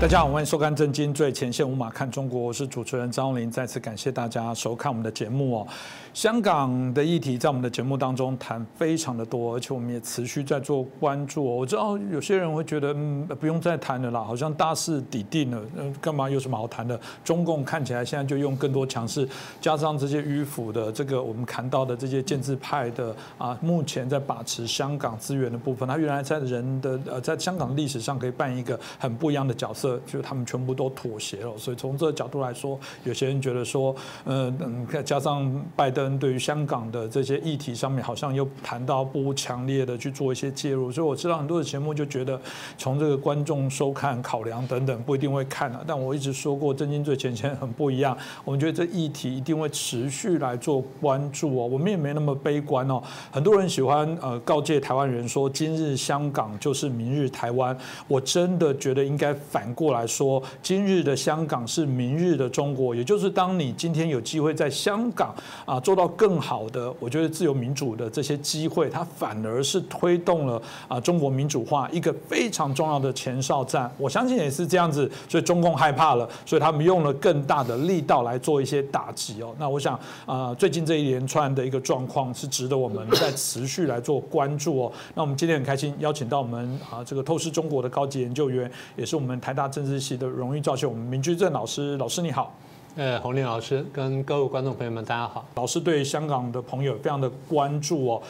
大家好，欢迎收看《震惊最前线》，无马看中国，我是主持人张林。再次感谢大家收看我们的节目哦。香港的议题在我们的节目当中谈非常的多，而且我们也持续在做关注。我知道有些人会觉得，嗯，不用再谈了啦，好像大势已定了，嗯，干嘛有什么好谈的？中共看起来现在就用更多强势，加上这些迂腐的这个我们谈到的这些建制派的啊，目前在把持香港资源的部分，他原来在人的呃，在香港历史上可以扮演一个很不一样的角色，就是他们全部都妥协了。所以从这个角度来说，有些人觉得说，嗯嗯，加上拜登。对于香港的这些议题上面，好像又谈到不强烈的去做一些介入，所以我知道很多的节目就觉得从这个观众收看考量等等不一定会看了。但我一直说过，真金最前线很不一样。我们觉得这议题一定会持续来做关注哦。我们也没那么悲观哦。很多人喜欢呃告诫台湾人说，今日香港就是明日台湾。我真的觉得应该反过来说，今日的香港是明日的中国。也就是当你今天有机会在香港啊。做到更好的，我觉得自由民主的这些机会，它反而是推动了啊中国民主化一个非常重要的前哨战。我相信也是这样子，所以中共害怕了，所以他们用了更大的力道来做一些打击哦。那我想啊，最近这一连串的一个状况是值得我们在持续来做关注哦。那我们今天很开心邀请到我们啊这个透视中国的高级研究员，也是我们台大政治系的荣誉教授，我们明居正老师，老师你好。呃，洪林老师跟各位观众朋友们，大家好。老师对香港的朋友非常的关注哦。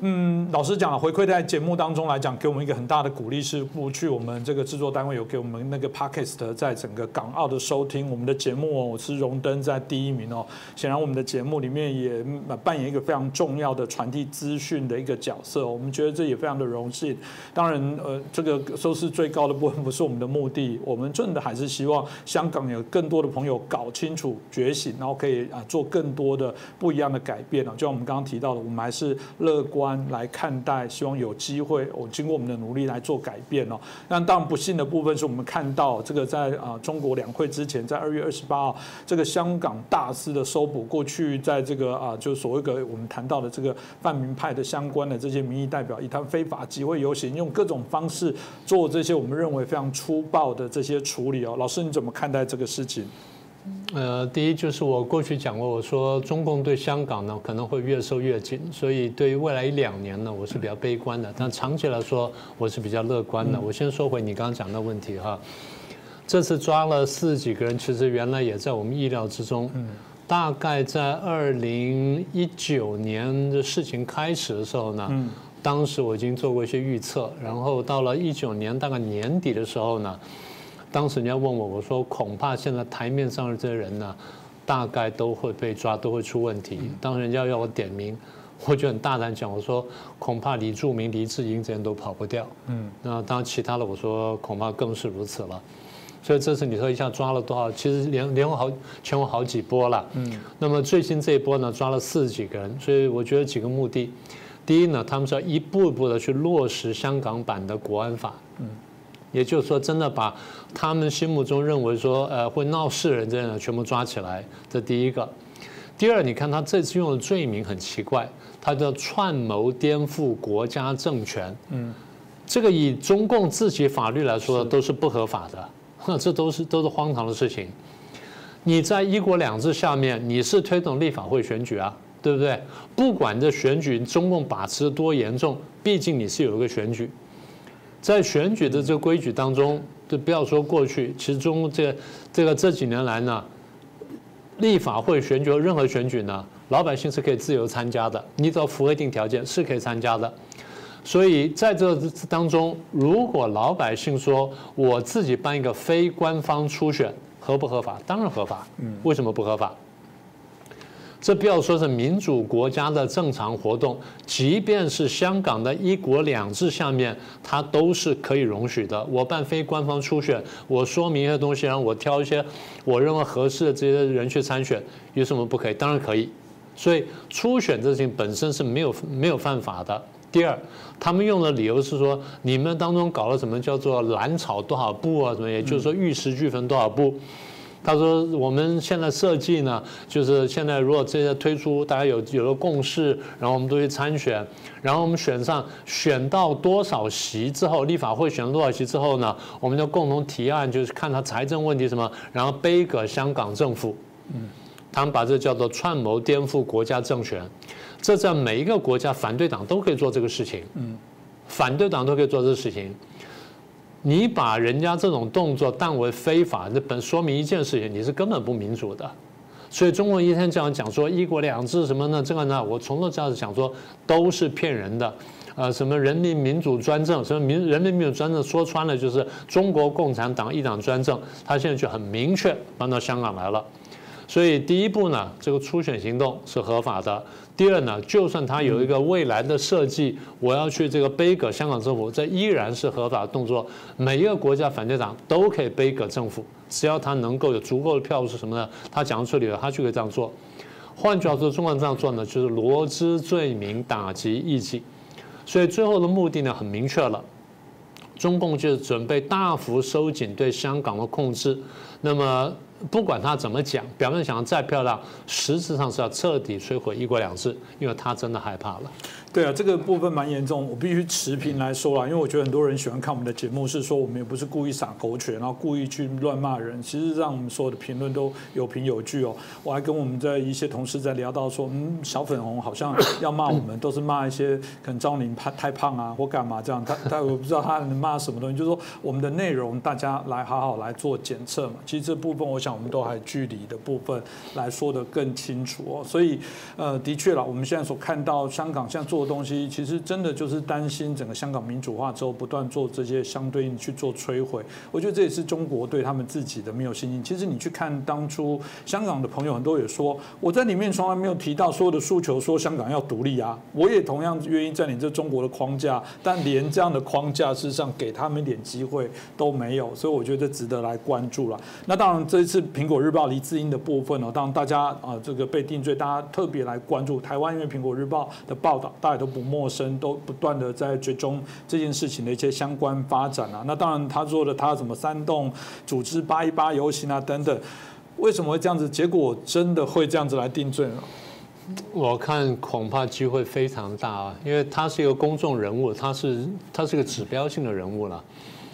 嗯，老实讲，回馈在节目当中来讲，给我们一个很大的鼓励，是过去我们这个制作单位有给我们那个 podcast 在整个港澳的收听，我们的节目哦，是荣登在第一名哦。显然，我们的节目里面也扮演一个非常重要的传递资讯的一个角色，我们觉得这也非常的荣幸。当然，呃，这个收视最高的部分不是我们的目的，我们真的还是希望香港有更多的朋友搞清楚、觉醒，然后可以啊做更多的不一样的改变啊。就像我们刚刚提到的，我们还是乐观。来看待，希望有机会，我经过我们的努力来做改变哦。那当然不幸的部分是我们看到这个在啊中国两会之前，在二月二十八号，这个香港大肆的搜捕，过去在这个啊就所谓的我们谈到的这个泛民派的相关的这些民意代表，以他们非法集会游行，用各种方式做这些我们认为非常粗暴的这些处理哦。老师你怎么看待这个事情？呃，第一就是我过去讲过，我说中共对香港呢可能会越收越紧，所以对于未来一两年呢，我是比较悲观的。但长期来说，我是比较乐观的。我先说回你刚刚讲的问题哈，这次抓了四十几个人，其实原来也在我们意料之中。嗯，大概在二零一九年的事情开始的时候呢，嗯，当时我已经做过一些预测，然后到了一九年大概年底的时候呢。当时人家问我，我说恐怕现在台面上的这些人呢，大概都会被抓，都会出问题。当人家要我点名，我就很大胆讲，我说恐怕李柱铭、黎智英这些人都跑不掉。嗯，那当然其他的我说恐怕更是如此了。所以这次你说一下抓了多少？其实连连好前后好几波了。嗯，那么最新这一波呢，抓了四十几个人。所以我觉得几个目的，第一呢，他们是要一步一步的去落实香港版的国安法。嗯。也就是说，真的把他们心目中认为说，呃，会闹事人这样的全部抓起来，这第一个。第二，你看他这次用的罪名很奇怪，他叫串谋颠覆国家政权。嗯，这个以中共自己法律来说，都是不合法的，那 这都是都是荒唐的事情。你在一国两制下面，你是推动立法会选举啊，对不对？不管这选举中共把持多严重，毕竟你是有一个选举。在选举的这个规矩当中，就不要说过去，其中这这个这几年来呢，立法会选举任何选举呢，老百姓是可以自由参加的，你只要符合一定条件是可以参加的。所以在这当中，如果老百姓说我自己办一个非官方初选，合不合法？当然合法。嗯，为什么不合法？这不要说是民主国家的正常活动，即便是香港的一国两制下面，它都是可以容许的。我办非官方初选，我说明一些东西，然后我挑一些我认为合适的这些人去参选，有什么不可以？当然可以。所以初选这事情本身是没有没有犯法的。第二，他们用的理由是说，你们当中搞了什么叫做蓝草多少步啊？什么？也就是说玉石俱焚多少步？他说我们现在设计呢，就是现在如果这些推出，大家有有了共识，然后我们都去参选，然后我们选上选到多少席之后，立法会选了多少席之后呢，我们就共同提案，就是看他财政问题什么，然后背给香港政府。嗯，他们把这叫做串谋颠覆国家政权，这在每一个国家反对党都可以做这个事情。嗯，反对党都可以做这个事情。你把人家这种动作当为非法，这本说明一件事情，你是根本不民主的。所以中国一天这样讲说一国两制什么呢？这个呢，我从头到尾讲说都是骗人的。呃，什么人民民主专政，什么民人民民主专政，说穿了就是中国共产党一党专政。他现在就很明确搬到香港来了。所以第一步呢，这个初选行动是合法的。第二呢，就算他有一个未来的设计，我要去这个背葛香港政府，这依然是合法的动作。每一个国家反对党都可以背葛政府，只要他能够有足够的票数什么的，他讲出理由，他就可以这样做。换句话说，中国这样做呢，就是罗织罪名，打击异己。所以最后的目的呢，很明确了，中共就是准备大幅收紧对香港的控制。那么。不管他怎么讲，表面想的再漂亮，实质上是要彻底摧毁一国两制，因为他真的害怕了。对啊，这个部分蛮严重，我必须持平来说啦，因为我觉得很多人喜欢看我们的节目，是说我们也不是故意撒狗血，然后故意去乱骂人。其实让我们所有的评论都有凭有据哦。我还跟我们在一些同事在聊到说，嗯，小粉红好像要骂我们，都是骂一些可能张宁怕太胖啊，或干嘛这样。他他我不知道他能骂什么东西，就是说我们的内容大家来好好来做检测嘛。其实这部分我想我们都还距离的部分来说的更清楚哦。所以呃，的确了，我们现在所看到香港现在做的东西。其实真的就是担心整个香港民主化之后，不断做这些相对应去做摧毁。我觉得这也是中国对他们自己的没有信心。其实你去看当初香港的朋友很多也说，我在里面从来没有提到所有的诉求，说香港要独立啊，我也同样愿意占领这中国的框架，但连这样的框架事实上给他们一点机会都没有，所以我觉得值得来关注了。那当然这一次苹果日报黎智英的部分呢，当然大家啊这个被定罪，大家特别来关注台湾，因为苹果日报的报道大家都不。陌生都不断的在追踪这件事情的一些相关发展啊，那当然他做的他怎么煽动组织八一八游行啊等等，为什么会这样子？结果真的会这样子来定罪吗？我看恐怕机会非常大啊，因为他是一个公众人物，他是他是个指标性的人物了。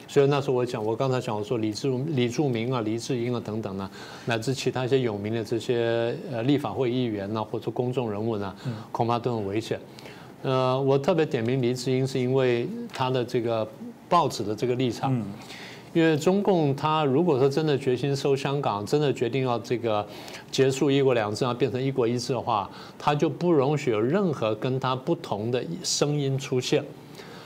所以那时候我讲，我刚才讲我说李志李柱明啊、黎智英啊等等呢，乃至其他一些有名的这些呃立法会议员呢，或者公众人物呢，恐怕都很危险。呃，我特别点名黎智英，是因为他的这个报纸的这个立场。嗯。因为中共他如果说真的决心收香港，真的决定要这个结束一国两制，要变成一国一制的话，他就不容许有任何跟他不同的声音出现。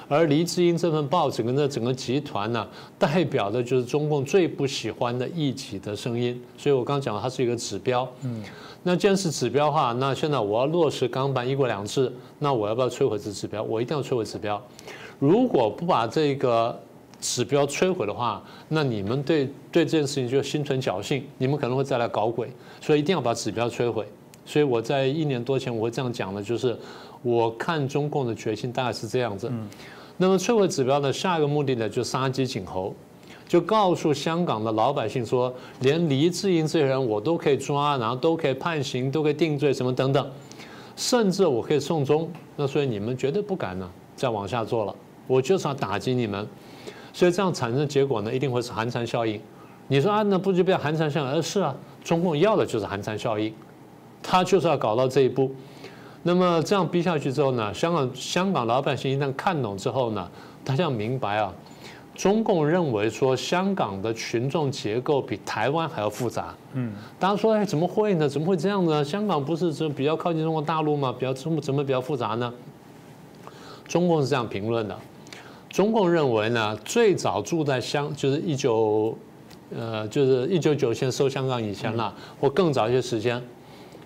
而黎智英这份报纸跟这整个集团呢，代表的就是中共最不喜欢的异己的声音。所以我刚讲了，它是一个指标。嗯。那既然是指标的话，那现在我要落实港版一国两制，那我要不要摧毁这指标？我一定要摧毁指标。如果不把这个指标摧毁的话，那你们对对这件事情就心存侥幸，你们可能会再来搞鬼。所以一定要把指标摧毁。所以我在一年多前我会这样讲的，就是我看中共的决心大概是这样子。那么摧毁指标的下一个目的呢，就杀鸡儆猴。就告诉香港的老百姓说，连黎智英这些人我都可以抓，然后都可以判刑，都可以定罪，什么等等，甚至我可以送终。那所以你们绝对不敢呢，再往下做了。我就是要打击你们，所以这样产生的结果呢，一定会是寒蝉效应。你说啊，那不就变寒蝉效应？呃，是啊，中共要的就是寒蝉效应，他就是要搞到这一步。那么这样逼下去之后呢，香港香港老百姓一旦看懂之后呢，他就要明白啊。中共认为说香港的群众结构比台湾还要复杂。嗯，大家说哎怎么会呢？怎么会这样呢？香港不是这比较靠近中国大陆吗？比较怎么怎么比较复杂呢？中共是这样评论的。中共认为呢，最早住在香就是一九呃就是一九九先收香港以前啦，或更早一些时间，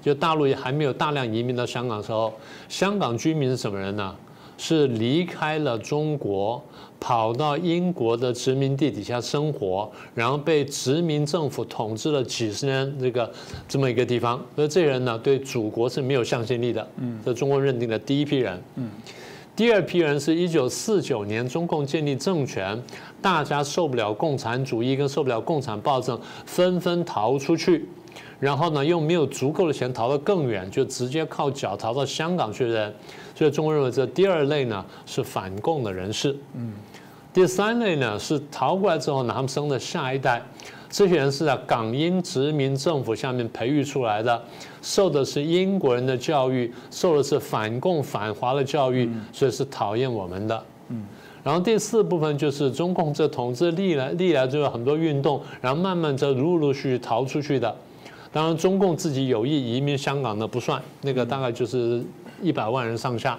就大陆也还没有大量移民到香港的时候，香港居民是什么人呢？是离开了中国。跑到英国的殖民地底下生活，然后被殖民政府统治了几十年，这个这么一个地方，所以这人呢对祖国是没有向心力的。嗯，这中国认定的第一批人。嗯，第二批人是一九四九年中共建立政权，大家受不了共产主义跟受不了共产暴政，纷纷逃出去。然后呢，又没有足够的钱逃得更远，就直接靠脚逃到香港去的人。所以中国认为这第二类呢是反共的人士。嗯，第三类呢是逃过来之后呢，他们生的下一代，这些人是在港英殖民政府下面培育出来的，受的是英国人的教育，受的是反共反华的教育，所以是讨厌我们的。嗯，然后第四部分就是中共这统治历来历来就有很多运动，然后慢慢这陆陆续续逃出去的。当然，中共自己有意移民香港的不算，那个大概就是一百万人上下。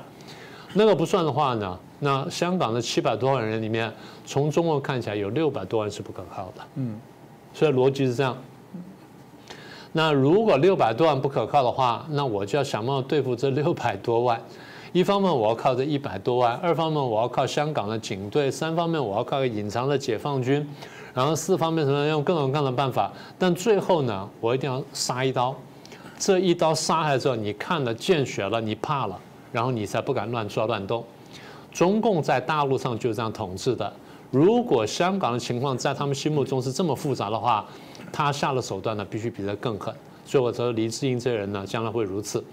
那个不算的话呢，那香港的七百多万人里面，从中国看起来有六百多万是不可靠的。嗯，所以逻辑是这样。那如果六百多万不可靠的话，那我就要想办法对付这 六百多万。一方面我要靠这一百多万，二方面我要靠香港的警队，三方面我要靠个隐藏的解放军。然后四方面什么用各种各样的办法，但最后呢，我一定要杀一刀。这一刀杀下来之后，你看了见血了，你怕了，然后你才不敢乱抓乱动。中共在大陆上就是这样统治的。如果香港的情况在他们心目中是这么复杂的话，他下的手段呢，必须比这更狠。所以我说黎智英这人呢，将来会如此。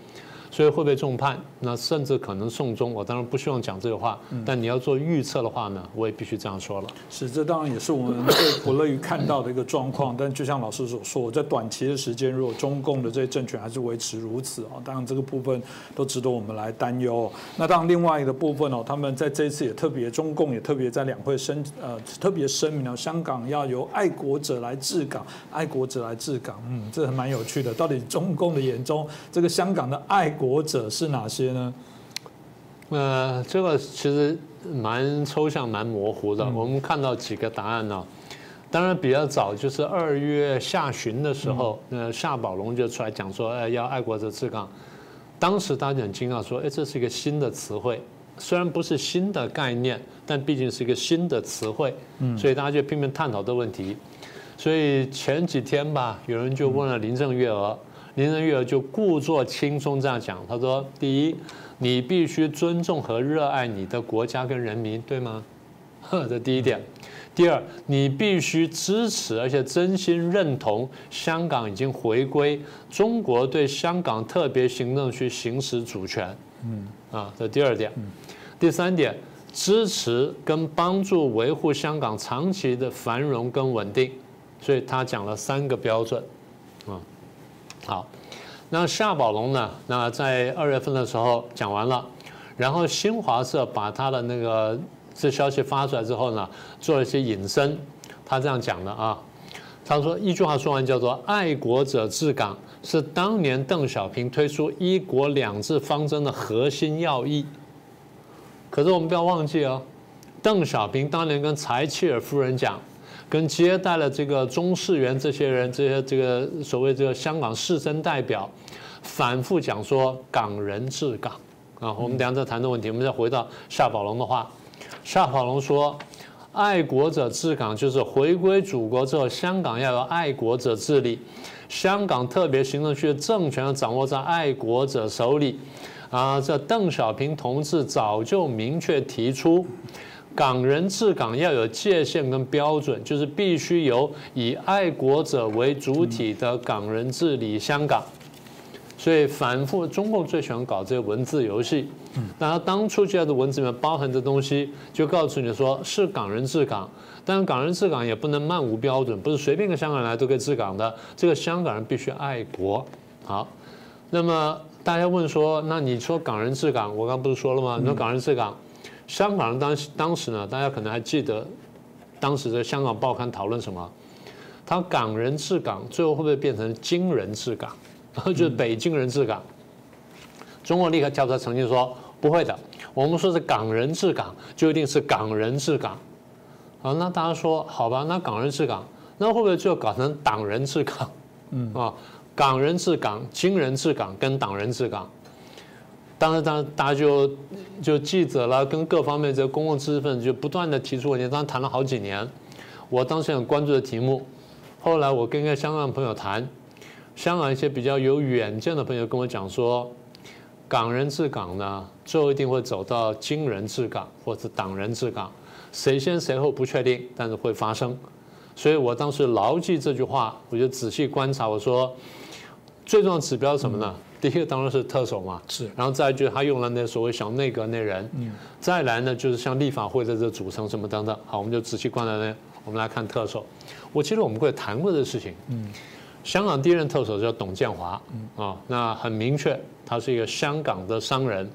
所以会被重判，那甚至可能送终。我当然不希望讲这个话，但你要做预测的话呢，我也必须这样说了。是，这当然也是我们最不乐于看到的一个状况。但就像老师所说，在短期的时间，如果中共的这些政权还是维持如此啊，当然这个部分都值得我们来担忧。那当然，另外一个部分哦，他们在这一次也特别，中共也特别在两会声呃特别声明了，香港要由爱国者来治港，爱国者来治港。嗯，这还蛮有趣的。到底中共的眼中，这个香港的爱国者是哪些呢？呃，这个其实蛮抽象、蛮模糊的。我们看到几个答案呢？当然比较早，就是二月下旬的时候，那夏宝龙就出来讲说，哎，要爱国者治港。当时大家很惊讶，说，哎，这是一个新的词汇，虽然不是新的概念，但毕竟是一个新的词汇，所以大家就拼命探讨这个问题。所以前几天吧，有人就问了林郑月娥。林郑月娥就故作轻松这样讲，他说：“第一，你必须尊重和热爱你的国家跟人民，对吗？这第一点。第二，你必须支持而且真心认同香港已经回归中国对香港特别行政区行使主权。嗯，啊，这第二点。第三点，支持跟帮助维护香港长期的繁荣跟稳定。所以他讲了三个标准。”好，那夏宝龙呢？那在二月份的时候讲完了，然后新华社把他的那个这消息发出来之后呢，做了一些引申。他这样讲的啊，他说一句话说完叫做“爱国者治港”是当年邓小平推出“一国两制”方针的核心要义。可是我们不要忘记哦，邓小平当年跟柴契尔夫人讲。跟接待了这个中世元这些人，这些这个所谓这个香港士绅代表，反复讲说港人治港啊。我们等下再谈这个问题，我们再回到夏宝龙的话。夏宝龙说，爱国者治港就是回归祖国之后，香港要有爱国者治理，香港特别行政区的政权要掌握在爱国者手里。啊，这邓小平同志早就明确提出。港人治港要有界限跟标准，就是必须由以爱国者为主体的港人治理香港。所以反复，中共最喜欢搞这些文字游戏。然后当初这样的文字里面包含的东西，就告诉你说是港人治港，但是港人治港也不能漫无标准，不是随便个香港人来都可以治港的。这个香港人必须爱国。好，那么大家问说，那你说港人治港，我刚不是说了吗？你说港人治港。香港人当当时呢，大家可能还记得，当时的香港报刊讨论什么？他港人治港，最后会不会变成京人治港？就是北京人治港？中国立刻跳出来澄清说不会的，我们说是港人治港，就一定是港人治港。啊，那大家说好吧？那港人治港，那会不会就搞成党人治港？嗯啊，港人治港、京人治港跟党人治港。当然，当，大家就就记者了，跟各方面这公共知识分子就不断的提出问题，当时谈了好几年。我当时很关注的题目，后来我跟一个香港朋友谈，香港一些比较有远见的朋友跟我讲说，港人治港呢，最后一定会走到金人治港，或者党人治港，谁先谁后不确定，但是会发生。所以我当时牢记这句话，我就仔细观察，我说最重要的指标是什么呢？第一个当然是特首嘛，是，然后再就是他用了那所谓小内阁那人，嗯，再来呢就是像立法会的这组成什么等等，好，我们就仔细观察呢，我们来看特首。我记得我们会谈过这事情，嗯，香港第一任特首叫董建华，嗯。啊，那很明确，他是一个香港的商人，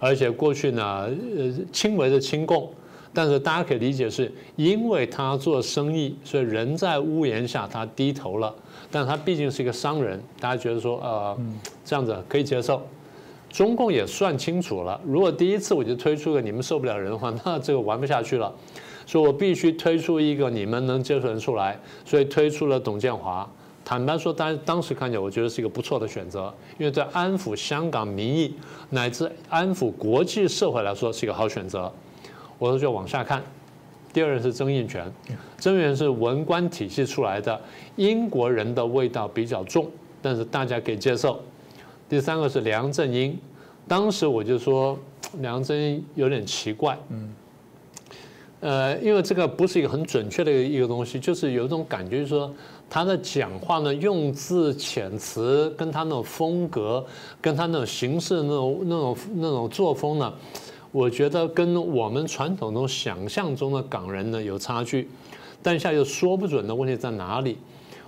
而且过去呢，呃，轻微的亲共，但是大家可以理解是因为他做生意，所以人在屋檐下他低头了。但他毕竟是一个商人，大家觉得说，呃，这样子可以接受。中共也算清楚了，如果第一次我就推出个你们受不了人的话，那这个玩不下去了。所以我必须推出一个你们能接受人出来，所以推出了董建华。坦白说，当当时看见，我觉得是一个不错的选择，因为在安抚香港民意乃至安抚国际社会来说是一个好选择。我说就往下看。第二人是曾荫权，曾荫权是文官体系出来的，英国人的味道比较重，但是大家可以接受。第三个是梁振英，当时我就说 梁振英有点奇怪，嗯，呃，因为这个不是一个很准确的一个东西，就是有一种感觉，就是说他的讲话呢用字遣词，跟他那种风格，跟他那种形式那种那种那种作风呢。我觉得跟我们传统中想象中的港人呢有差距，但下又说不准的问题在哪里，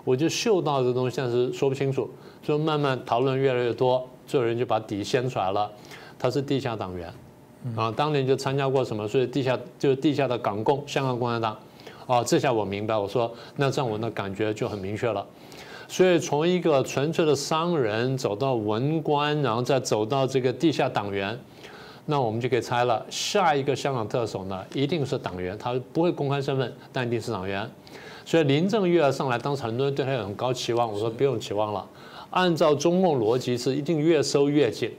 我就嗅到这东西，但是说不清楚，就慢慢讨论越来越多，最后人就把底掀出来了，他是地下党员，啊，当年就参加过什么，所以地下就是地下的港共，香港共产党，哦，这下我明白，我说那这样我的感觉就很明确了，所以从一个纯粹的商人走到文官，然后再走到这个地下党员。那我们就可以猜了，下一个香港特首呢，一定是党员，他不会公开身份，但一定是党员。所以林郑月娥上来，当时很多人对他有很高期望，我说不用期望了。按照中共逻辑是一定越收越紧，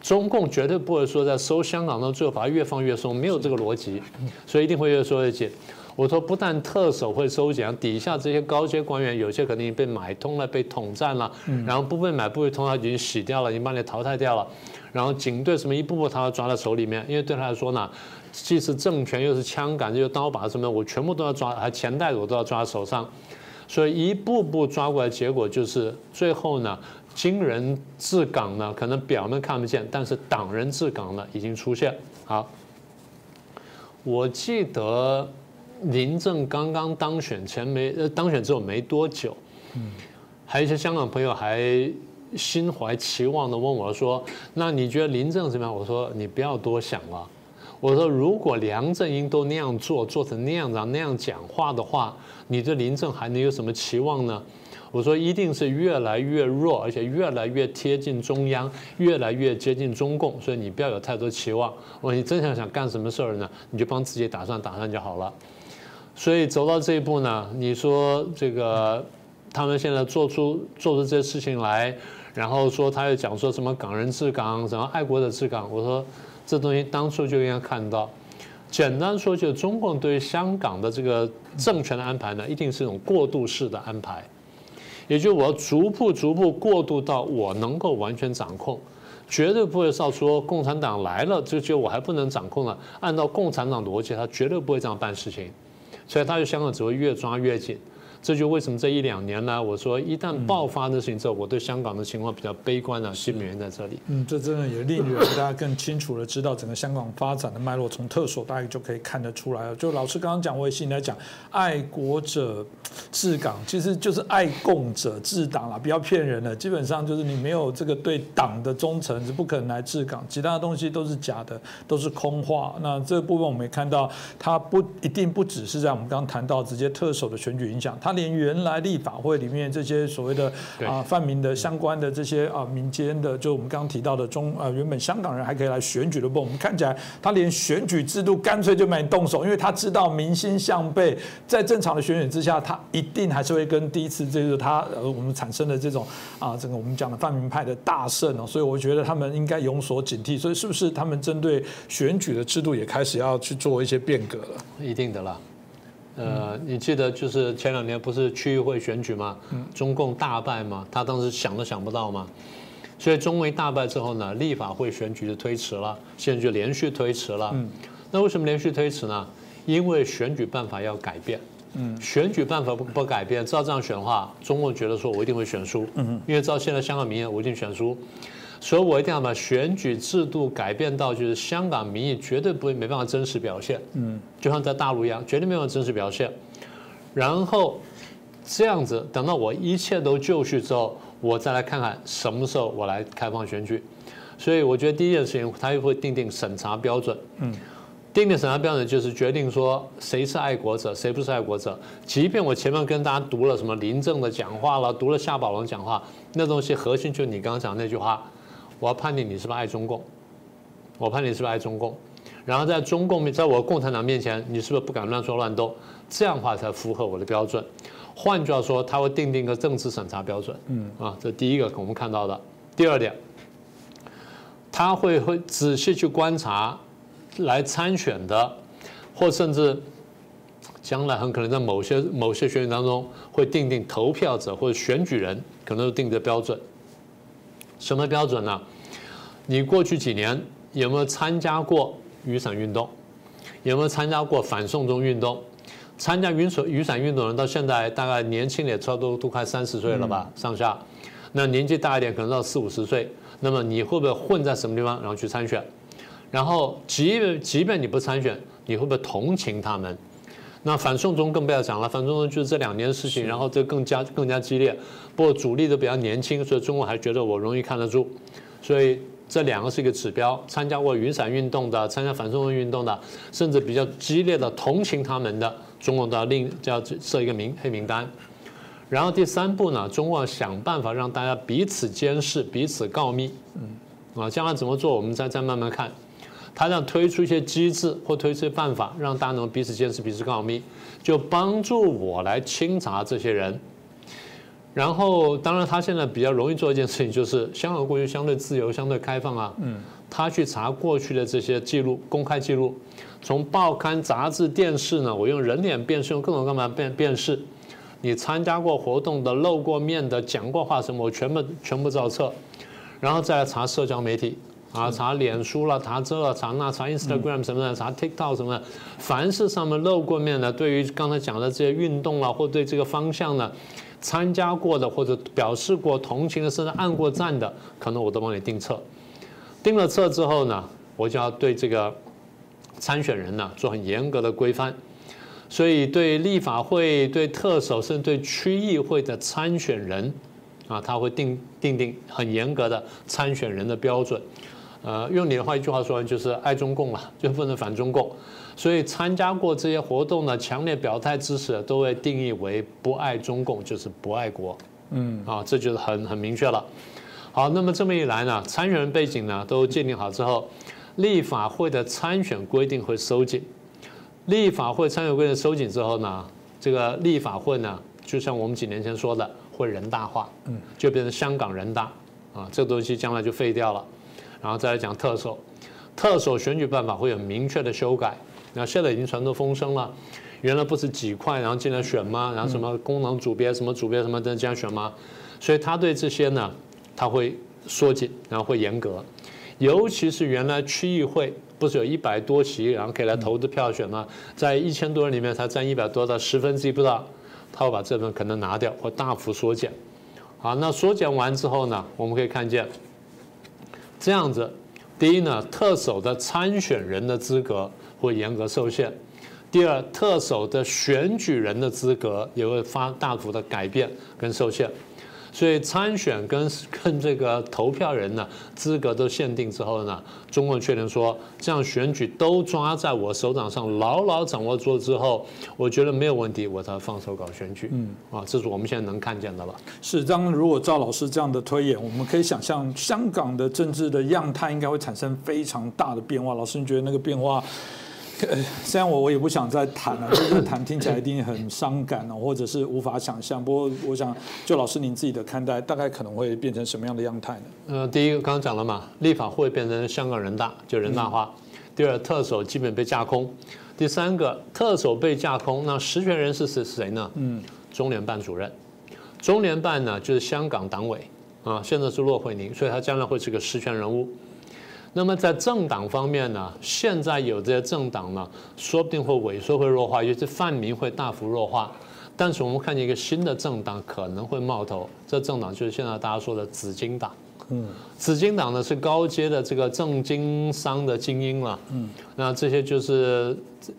中共绝对不会说在收香港的最后把它越放越松，没有这个逻辑，所以一定会越收越紧。我说不但特首会收紧，底下这些高阶官员有些肯定被买通了，被统战了，然后不被买不被通，他已经洗掉了，已经把你淘汰掉了。然后警队什么一步步他要抓在手里面，因为对他来说呢，既是政权又是枪杆又刀把什么，我全部都要抓，还钱袋子我都要抓手上。所以一步步抓过来，结果就是最后呢，金人治港呢，可能表面看不见，但是党人治港呢已经出现。好，我记得。林郑刚刚当选前没呃当选之后没多久，嗯，还有一些香港朋友还心怀期望的问我说：“那你觉得林郑怎么样？”我说：“你不要多想了。”我说：“如果梁振英都那样做，做成那样子那样讲话的话，你对林郑还能有什么期望呢？”我说：“一定是越来越弱，而且越来越贴近中央，越来越接近中共。所以你不要有太多期望。我说你真想想干什么事儿呢？你就帮自己打算打算就好了。”所以走到这一步呢，你说这个他们现在做出做出这些事情来，然后说他又讲说什么港人治港，什么爱国者治港，我说这东西当初就应该看到。简单说，就是中共对于香港的这个政权的安排呢，一定是一种过渡式的安排，也就我要逐步逐步过渡到我能够完全掌控，绝对不会到说共产党来了就就我还不能掌控了。按照共产党逻辑，他绝对不会这样办事情。所以，他就香港只会越抓越紧。这就为什么这一两年呢？我说一旦爆发的事情之后，我对香港的情况比较悲观的，是原因在这里。嗯，这真的也令人大家更清楚的知道整个香港发展的脉络。从特首大概就可以看得出来了。就老师刚刚讲，我也信来讲，爱国者治港，其实就是爱共者治党了，不要骗人了。基本上就是你没有这个对党的忠诚，是不可能来治港。其他的东西都是假的，都是空话。那这部分我们也看到，它不一定不只是在我们刚刚谈到直接特首的选举影响，它。连原来立法会里面这些所谓的啊泛民的相关的这些啊民间的，就我们刚刚提到的中啊原本香港人还可以来选举的部分，我们看起来他连选举制度干脆就没动手，因为他知道民心向背，在正常的选举之下，他一定还是会跟第一次这个他呃我们产生的这种啊这个我们讲的泛民派的大胜哦，所以我觉得他们应该有所警惕，所以是不是他们针对选举的制度也开始要去做一些变革了？一定的啦。呃，你记得就是前两年不是区议会选举吗？中共大败吗？他当时想都想不到吗？所以中共一大败之后呢，立法会选举就推迟了，现在就连续推迟了。那为什么连续推迟呢？因为选举办法要改变。嗯，选举办法不不改变，照这样选的话，中共觉得说我一定会选输。嗯，因为照现在香港民意，我一定选输，所以我一定要把选举制度改变到就是香港民意绝对不会没办法真实表现。嗯，就像在大陆一样，绝对没办法真实表现。然后这样子，等到我一切都就绪之后，我再来看看什么时候我来开放选举。所以我觉得第一件事情，他又会定定审查标准。嗯。定定审查标准就是决定说谁是爱国者，谁不是爱国者。即便我前面跟大家读了什么林郑的讲话了，读了夏宝龙讲话，那东西核心就是你刚刚讲那句话，我要判定你是不是爱中共，我判定你是不是爱中共。然后在中共面，在我共产党面前，你是不是不敢乱说乱动？这样的话才符合我的标准。换句话说，他会定定一个政治审查标准。嗯啊，这第一个我们看到的。第二点，他会会仔细去观察。来参选的，或甚至将来很可能在某些某些选举当中会定定投票者或者选举人，可能定的标准。什么标准呢？你过去几年有没有参加过雨伞运动？有没有参加过反送中运动？参加雨伞雨伞运动的人到现在大概年轻也差不多都快三十岁了吧上下，那年纪大一点可能到四五十岁。那么你会不会混在什么地方然后去参选？然后，即便即便你不参选，你会不会同情他们？那反送中更不要讲了，反送中就是这两年的事情，然后这更加更加激烈。不过主力都比较年轻，所以中国还觉得我容易看得住。所以这两个是一个指标：参加过云伞运动的、参加反送中运动的，甚至比较激烈的同情他们的，中共都要另要设一个名黑名单。然后第三步呢，中国想办法让大家彼此监视、彼此告密。嗯，啊，将来怎么做，我们再再慢慢看。他要推出一些机制或推出一些办法，让大家能彼此监视、彼此告密，就帮助我来清查这些人。然后，当然他现在比较容易做一件事情，就是香港过去相对自由、相对开放啊。嗯。他去查过去的这些记录，公开记录，从报刊、杂志、电视呢，我用人脸辨识，用各种各样的辨辨识，你参加过活动的、露过面的、讲过话什么，我全部全部照册，然后再来查社交媒体。啊，查脸书了，查这了，查那，查 Instagram 什么的，查 TikTok 什么的，凡是上面露过面的，对于刚才讲的这些运动啊，或对这个方向呢，参加过的或者表示过同情的，甚至按过赞的，可能我都帮你定册。定了册之后呢，我就要对这个参选人呢做很严格的规范。所以对立法会、对特首，甚至对区议会的参选人，啊，他会定定定很严格的参选人的标准。呃，用你的话一句话说，就是爱中共了，就不能反中共。所以参加过这些活动的、强烈表态支持，都会定义为不爱中共，就是不爱国。嗯，啊，这就是很很明确了。好，那么这么一来呢，参选人背景呢都界定好之后，立法会的参选规定会收紧。立法会参选规定收紧之后呢，这个立法会呢，就像我们几年前说的，会人大化，嗯，就变成香港人大啊，这个东西将来就废掉了。然后再来讲特首，特首选举办法会有明确的修改。那现在已经传出风声了，原来不是几块然后进来选吗？然后什么功能组别、什么组别什么的这样选吗？所以他对这些呢，他会缩紧，然后会严格。尤其是原来区议会不是有一百多席，然后可以来投的票选吗？在一千多人里面才占一百多到十分之一不到，他会把这份可能拿掉或大幅缩减。好，那缩减完之后呢，我们可以看见。这样子，第一呢，特首的参选人的资格会严格受限；第二，特首的选举人的资格也会发大幅的改变跟受限。所以参选跟跟这个投票人呢资格都限定之后呢，中共确定说这样选举都抓在我手掌上，牢牢掌握住之后，我觉得没有问题，我才放手搞选举。嗯，啊，这是我们现在能看见的了。是，当如果赵老师这样的推演，我们可以想象香港的政治的样态应该会产生非常大的变化。老师，你觉得那个变化？呃，虽然我我也不想再谈了，这个谈听起来一定很伤感哦，或者是无法想象。不过，我想就老师您自己的看待，大概可能会变成什么样的样态呢？呃，第一个刚刚讲了嘛，立法会变成香港人大，就人大化；第二，特首基本被架空；第三个，特首被架空，那实权人是是谁呢？嗯，中联办主任。中联办呢，就是香港党委啊，现在是骆惠宁，所以他将来会是个实权人物。那么在政党方面呢，现在有这些政党呢，说不定会萎缩、会弱化，尤其泛民会大幅弱化。但是我们看见一个新的政党可能会冒头，这政党就是现在大家说的紫金党。嗯，紫金党呢是高阶的这个政经商的精英了。嗯，那这些就是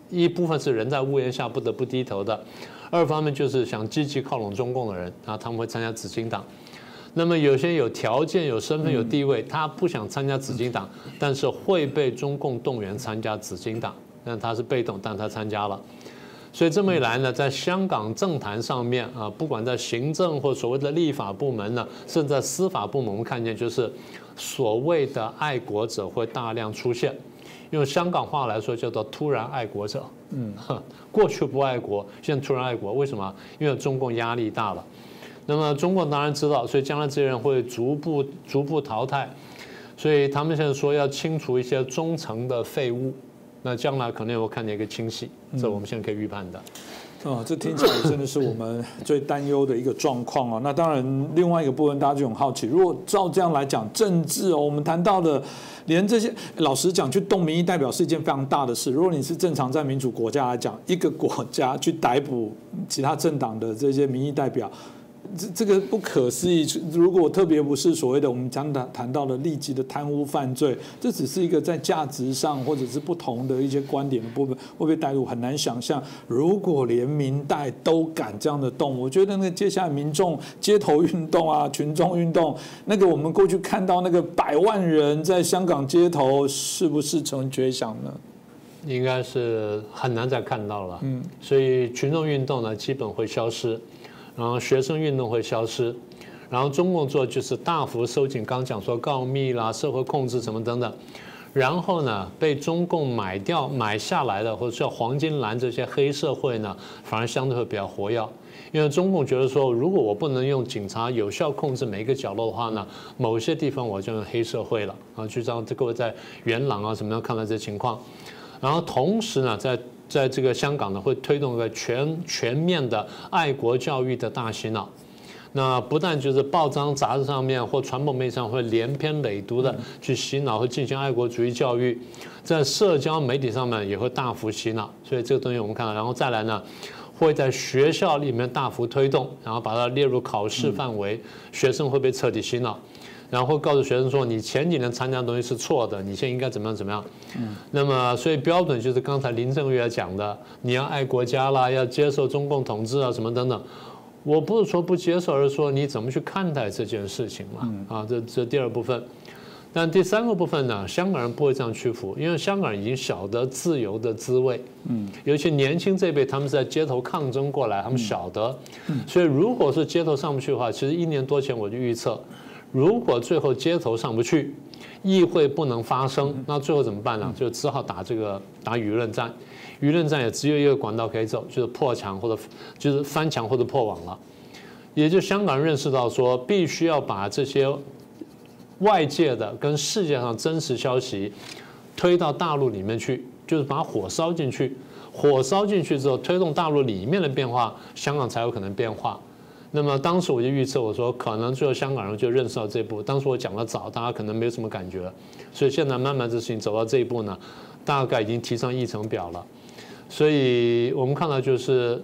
一部分是人在屋檐下不得不低头的，二方面就是想积极靠拢中共的人，啊，他们会参加紫金党。那么有些有条件、有身份、有地位，他不想参加紫金党，但是会被中共动员参加紫金党，但他是被动，但他参加了。所以这么一来呢，在香港政坛上面啊，不管在行政或所谓的立法部门呢，甚至在司法部门，我们看见就是所谓的爱国者会大量出现。用香港话来说，叫做突然爱国者。嗯，过去不爱国，现在突然爱国，为什么？因为中共压力大了。那么中国当然知道，所以将来这些人会逐步逐步淘汰。所以他们现在说要清除一些中层的废物。那将来可能会看见一个清洗，这我们现在可以预判的。哦，这听起来真的是我们最担忧的一个状况啊。那当然，另外一个部分大家就很好奇，如果照这样来讲，政治哦，我们谈到的，连这些，老实讲，去动民意代表是一件非常大的事。如果你是正常在民主国家来讲，一个国家去逮捕其他政党的这些民意代表。这这个不可思议。如果特别不是所谓的我们讲谈谈到的立即的贪污犯罪，这只是一个在价值上或者是不同的一些观点的部分，会被带入很难想象。如果连民代都敢这样的动，我觉得那接下来民众街头运动啊、群众运动，那个我们过去看到那个百万人在香港街头，是不是成绝响呢？应该是很难再看到了。嗯，所以群众运动呢，基本会消失。然后学生运动会消失，然后中共做就是大幅收紧，刚讲说告密啦、社会控制什么等等，然后呢被中共买掉、买下来的或者叫黄金蓝这些黑社会呢，反而相对会比较活跃，因为中共觉得说，如果我不能用警察有效控制每一个角落的话呢，某些地方我就用黑社会了。啊，就像各位在元朗啊什么样看到这情况，然后同时呢在。在这个香港呢，会推动一个全全面的爱国教育的大洗脑。那不但就是报章杂志上面或传播媒体上会连篇累牍的去洗脑和进行爱国主义教育，在社交媒体上面也会大幅洗脑。所以这个东西我们看到，然后再来呢，会在学校里面大幅推动，然后把它列入考试范围，学生会被彻底洗脑。然后告诉学生说，你前几年参加的东西是错的，你现在应该怎么样怎么样？嗯，那么所以标准就是刚才林正月讲的，你要爱国家啦，要接受中共统治啊，什么等等。我不是说不接受，而是说你怎么去看待这件事情嘛？啊，这这第二部分。但第三个部分呢，香港人不会这样屈服，因为香港人已经晓得自由的滋味。嗯，尤其年轻这辈，他们是在街头抗争过来，他们晓得。嗯，所以如果是街头上不去的话，其实一年多前我就预测。如果最后街头上不去，议会不能发声，那最后怎么办呢？就只好打这个打舆论战，舆论战也只有一个管道可以走，就是破墙或者就是翻墙或者破网了。也就香港人认识到说，必须要把这些外界的跟世界上真实消息推到大陆里面去，就是把火烧进去，火烧进去之后，推动大陆里面的变化，香港才有可能变化。那么当时我就预测，我说可能最后香港人就认识到这一步。当时我讲的早，大家可能没有什么感觉，所以现在慢慢这事情走到这一步呢，大概已经提上议程表了。所以我们看到就是，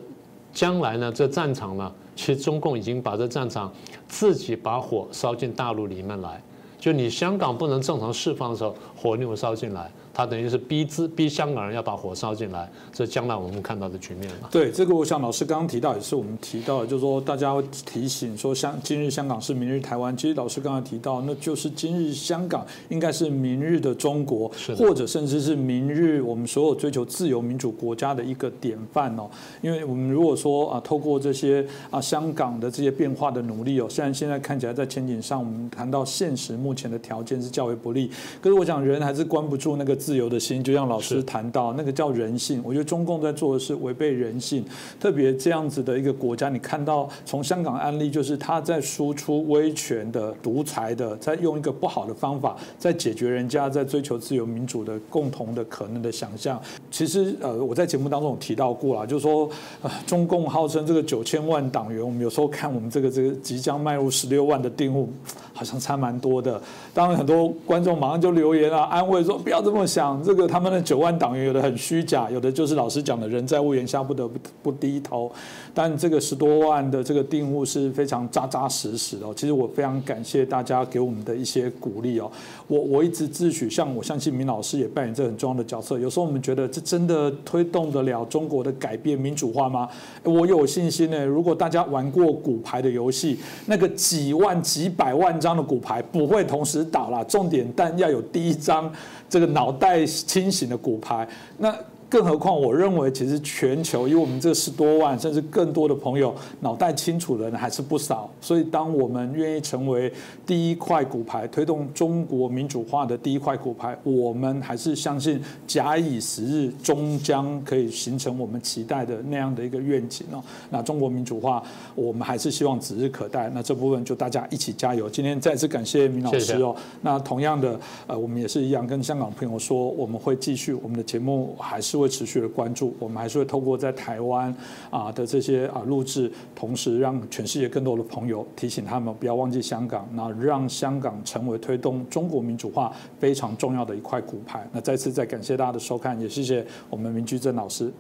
将来呢，这战场呢，其实中共已经把这战场自己把火烧进大陆里面来。就你香港不能正常释放的时候，火就会烧进来。他等于是逼资逼香港人要把火烧进来，这将来我们看到的局面嘛？对，这个我想老师刚刚提到也是我们提到的，就是说大家会提醒说，香今日香港是明日台湾。其实老师刚刚提到，那就是今日香港应该是明日的中国，或者甚至是明日我们所有追求自由民主国家的一个典范哦。因为我们如果说啊，透过这些啊香港的这些变化的努力哦，虽然现在看起来在前景上我们谈到现实目前的条件是较为不利，可是我想人还是关不住那个。自由的心，就像老师谈到，那个叫人性。我觉得中共在做的是违背人性，特别这样子的一个国家，你看到从香港案例，就是他在输出威权的、独裁的，在用一个不好的方法，在解决人家在追求自由民主的共同的可能的想象。其实，呃，我在节目当中有提到过了，就是说，呃，中共号称这个九千万党员，我们有时候看我们这个这个即将迈入十六万的订户。好像差蛮多的。当然，很多观众马上就留言啊，安慰说不要这么想，这个他们的九万党员有的很虚假，有的就是老师讲的人在屋檐下不得不不低头。但这个十多万的这个订户是非常扎扎实实的。其实我非常感谢大家给我们的一些鼓励哦。我我一直自诩，像我相信明老师也扮演这很重要的角色。有时候我们觉得这真的推动得了中国的改变民主化吗？我有信心呢。如果大家玩过骨牌的游戏，那个几万几百万张的骨牌不会同时倒了，重点但要有第一张这个脑袋清醒的骨牌，那。更何况，我认为其实全球，因为我们这十多万甚至更多的朋友脑袋清楚的人还是不少，所以当我们愿意成为第一块骨牌，推动中国民主化的第一块骨牌，我们还是相信假以时日，终将可以形成我们期待的那样的一个愿景哦。那中国民主化，我们还是希望指日可待。那这部分就大家一起加油。今天再次感谢明老师哦。那同样的，呃，我们也是一样，跟香港朋友说，我们会继续我们的节目，还是会。持续的关注，我们还是会透过在台湾啊的这些啊录制，同时让全世界更多的朋友提醒他们不要忘记香港，那让香港成为推动中国民主化非常重要的一块骨牌。那再次再感谢大家的收看，也谢谢我们明居正老师。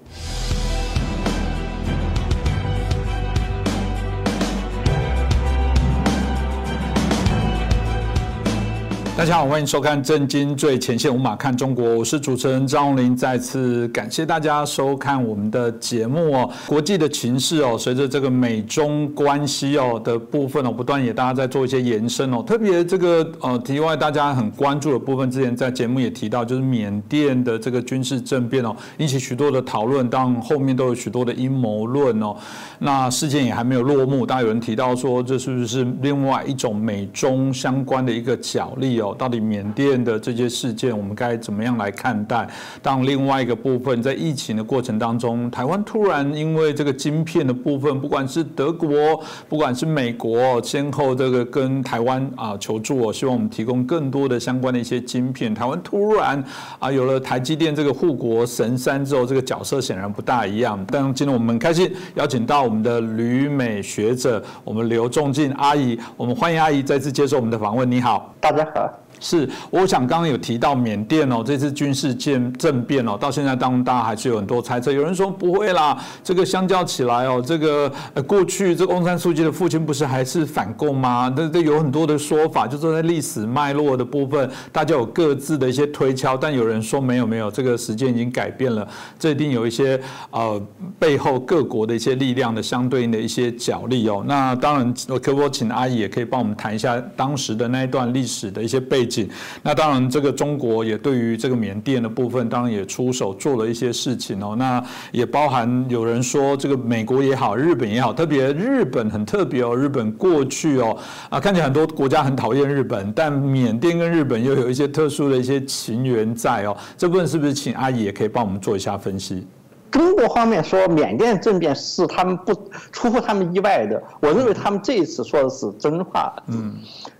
大家好，欢迎收看《震惊最前线》，无马看中国，我是主持人张荣林。再次感谢大家收看我们的节目哦。国际的情势哦，随着这个美中关系哦的部分哦，不断也大家在做一些延伸哦。特别这个呃，题外大家很关注的部分，之前在节目也提到，就是缅甸的这个军事政变哦，引起许多的讨论，当然后面都有许多的阴谋论哦。那事件也还没有落幕，大家有人提到说，这是不是另外一种美中相关的一个角力哦？到底缅甸的这些事件，我们该怎么样来看待？当另外一个部分，在疫情的过程当中，台湾突然因为这个晶片的部分，不管是德国，不管是美国，先后这个跟台湾啊求助哦，希望我们提供更多的相关的一些晶片。台湾突然啊有了台积电这个护国神山之后，这个角色显然不大一样。但今天我们很开心邀请到我们的旅美学者，我们刘仲进阿姨，我们欢迎阿姨再次接受我们的访问。你好，大家好。是，我想刚刚有提到缅甸哦，这次军事建政变哦，到现在当中大家还是有很多猜测。有人说不会啦，这个相较起来哦，这个呃过去这个翁山书记的父亲不是还是反共吗？这这有很多的说法，就是在历史脉络的部分，大家有各自的一些推敲。但有人说没有没有，这个时间已经改变了，这一定有一些呃背后各国的一些力量的相对应的一些角力哦。那当然，可不可以请阿姨也可以帮我们谈一下当时的那一段历史的一些背景。那当然，这个中国也对于这个缅甸的部分，当然也出手做了一些事情哦。那也包含有人说，这个美国也好，日本也好，特别日本很特别哦。日本过去哦啊，看起来很多国家很讨厌日本，但缅甸跟日本又有一些特殊的一些情缘在哦。这部分是不是请阿姨也可以帮我们做一下分析？中国方面说缅甸政变是他们不出乎他们意外的，我认为他们这一次说的是真话。嗯。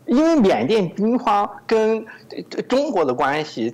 因为缅甸军方跟中国的关系，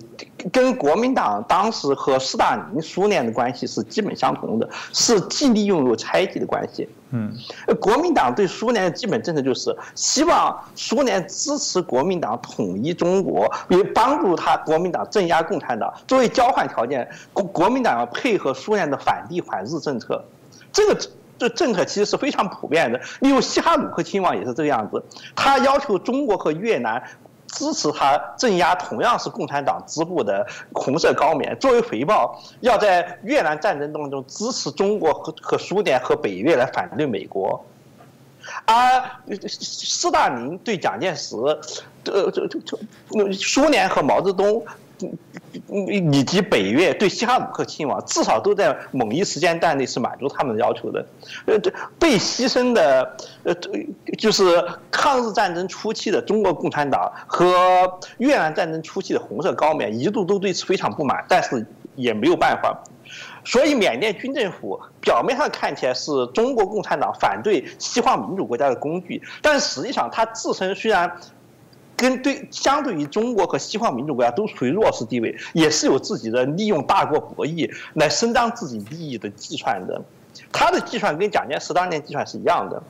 跟国民党当时和斯大林苏联的关系是基本相同的，是既利用又猜忌的关系。嗯，国民党对苏联的基本政策就是希望苏联支持国民党统一中国，也帮助他国民党镇压共产党。作为交换条件，国国民党要配合苏联的反帝反日政策。这个。这政策其实是非常普遍的，例如西哈努克亲王也是这个样子，他要求中国和越南支持他镇压同样是共产党支部的红色高棉，作为回报，要在越南战争当中支持中国和和苏联和北越来反对美国，而斯大林对蒋介石，呃，这这这，苏联和毛泽东。以及北越对西哈努克亲王，至少都在某一时间段内是满足他们的要求的。呃，被牺牲的，呃，就是抗日战争初期的中国共产党和越南战争初期的红色高棉，一度都对此非常不满，但是也没有办法。所以缅甸军政府表面上看起来是中国共产党反对西方民主国家的工具，但实际上它自身虽然。跟对相对于中国和西方民主国家都处于弱势地位，也是有自己的利用大国博弈来伸张自己利益的计算的。他的计算跟蒋介石当年计算是一样的。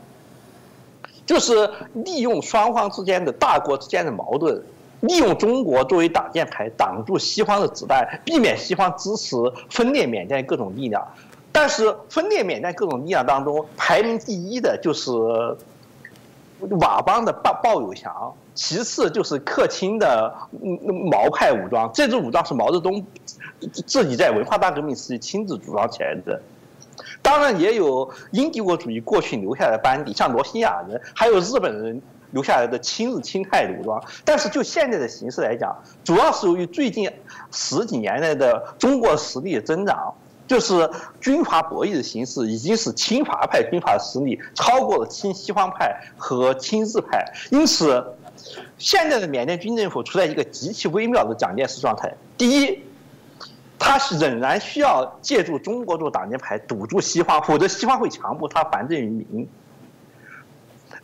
就是利用双方之间的大国之间的矛盾，利用中国作为挡箭牌，挡住西方的子弹，避免西方支持分裂缅甸各种力量。但是分裂缅甸各种力量当中，排名第一的就是佤邦的鲍鲍有祥，其次就是克钦的毛派武装。这支武装是毛泽东自己在文化大革命时期亲自组装起来的。当然也有英帝国主义过去留下来的班底，像罗兴亚人，还有日本人留下来的亲日亲泰武装。但是就现在的形势来讲，主要是由于最近十几年来的中国实力的增长。就是军阀博弈的形式，已经是亲华派军阀实力超过了亲西方派和亲日派，因此，现在的缅甸军政府处在一个极其微妙的蒋介石状态。第一，他是仍然需要借助中国做挡箭牌堵住西方，否则西方会强迫他还政于民。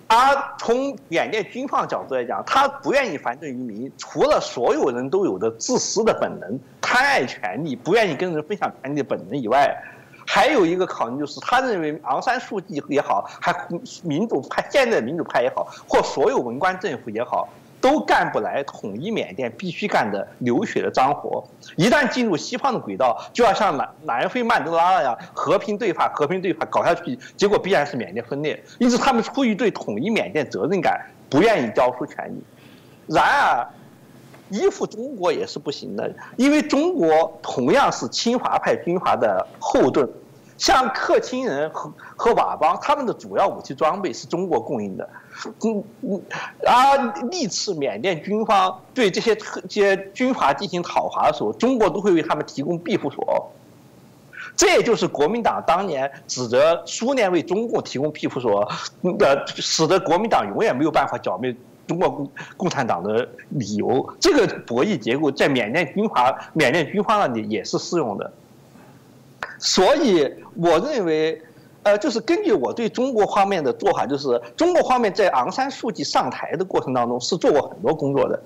而从缅甸军方角度来讲，他不愿意还政于民，除了所有人都有的自私的本能、贪爱权力、不愿意跟人分享权力的本能以外，还有一个考虑就是，他认为昂山素季也好，还民主派现在民主派也好，或所有文官政府也好。都干不来统一缅甸必须干的流血的脏活，一旦进入西方的轨道，就要像南南非曼德拉那样和平对话，和平对话搞下去，结果必然是缅甸分裂。因此，他们出于对统一缅甸责任感，不愿意交出权力。然而，依附中国也是不行的，因为中国同样是亲华派军阀的后盾。像克钦人和和佤邦，他们的主要武器装备是中国供应的，嗯嗯，而历次缅甸军方对这些这些军阀进行讨伐的时候，中国都会为他们提供庇护所。这也就是国民党当年指责苏联为中共提供庇护所，呃，使得国民党永远没有办法剿灭中国共共产党的理由。这个博弈结构在缅甸军阀、缅甸军方那里也是适用的。所以，我认为，呃，就是根据我对中国方面的做法，就是中国方面在昂山素季上台的过程当中是做过很多工作的。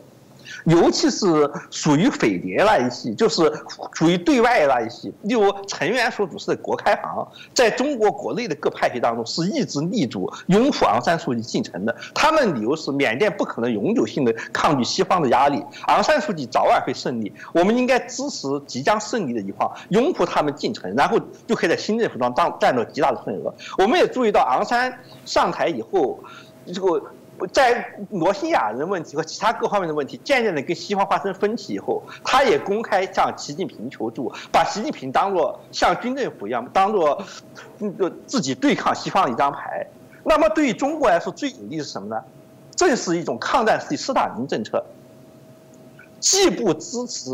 尤其是属于匪谍那一系，就是属于对外那一系。例如陈元所主持的国开行，在中国国内的各派系当中是一直力主拥护昂山素季进城的。他们理由是缅甸不可能永久性的抗拒西方的压力，昂山素季早晚会胜利。我们应该支持即将胜利的一方，拥护他们进城，然后就可以在新政府当中占到极大的份额。我们也注意到昂山上台以后，这个。在罗兴亚人问题和其他各方面的问题渐渐的跟西方发生分歧以后，他也公开向习近平求助，把习近平当做像军政府一样，当做那个自己对抗西方的一张牌。那么对于中国来说最有利是什么呢？正是一种抗战时期斯大林政策，既不支持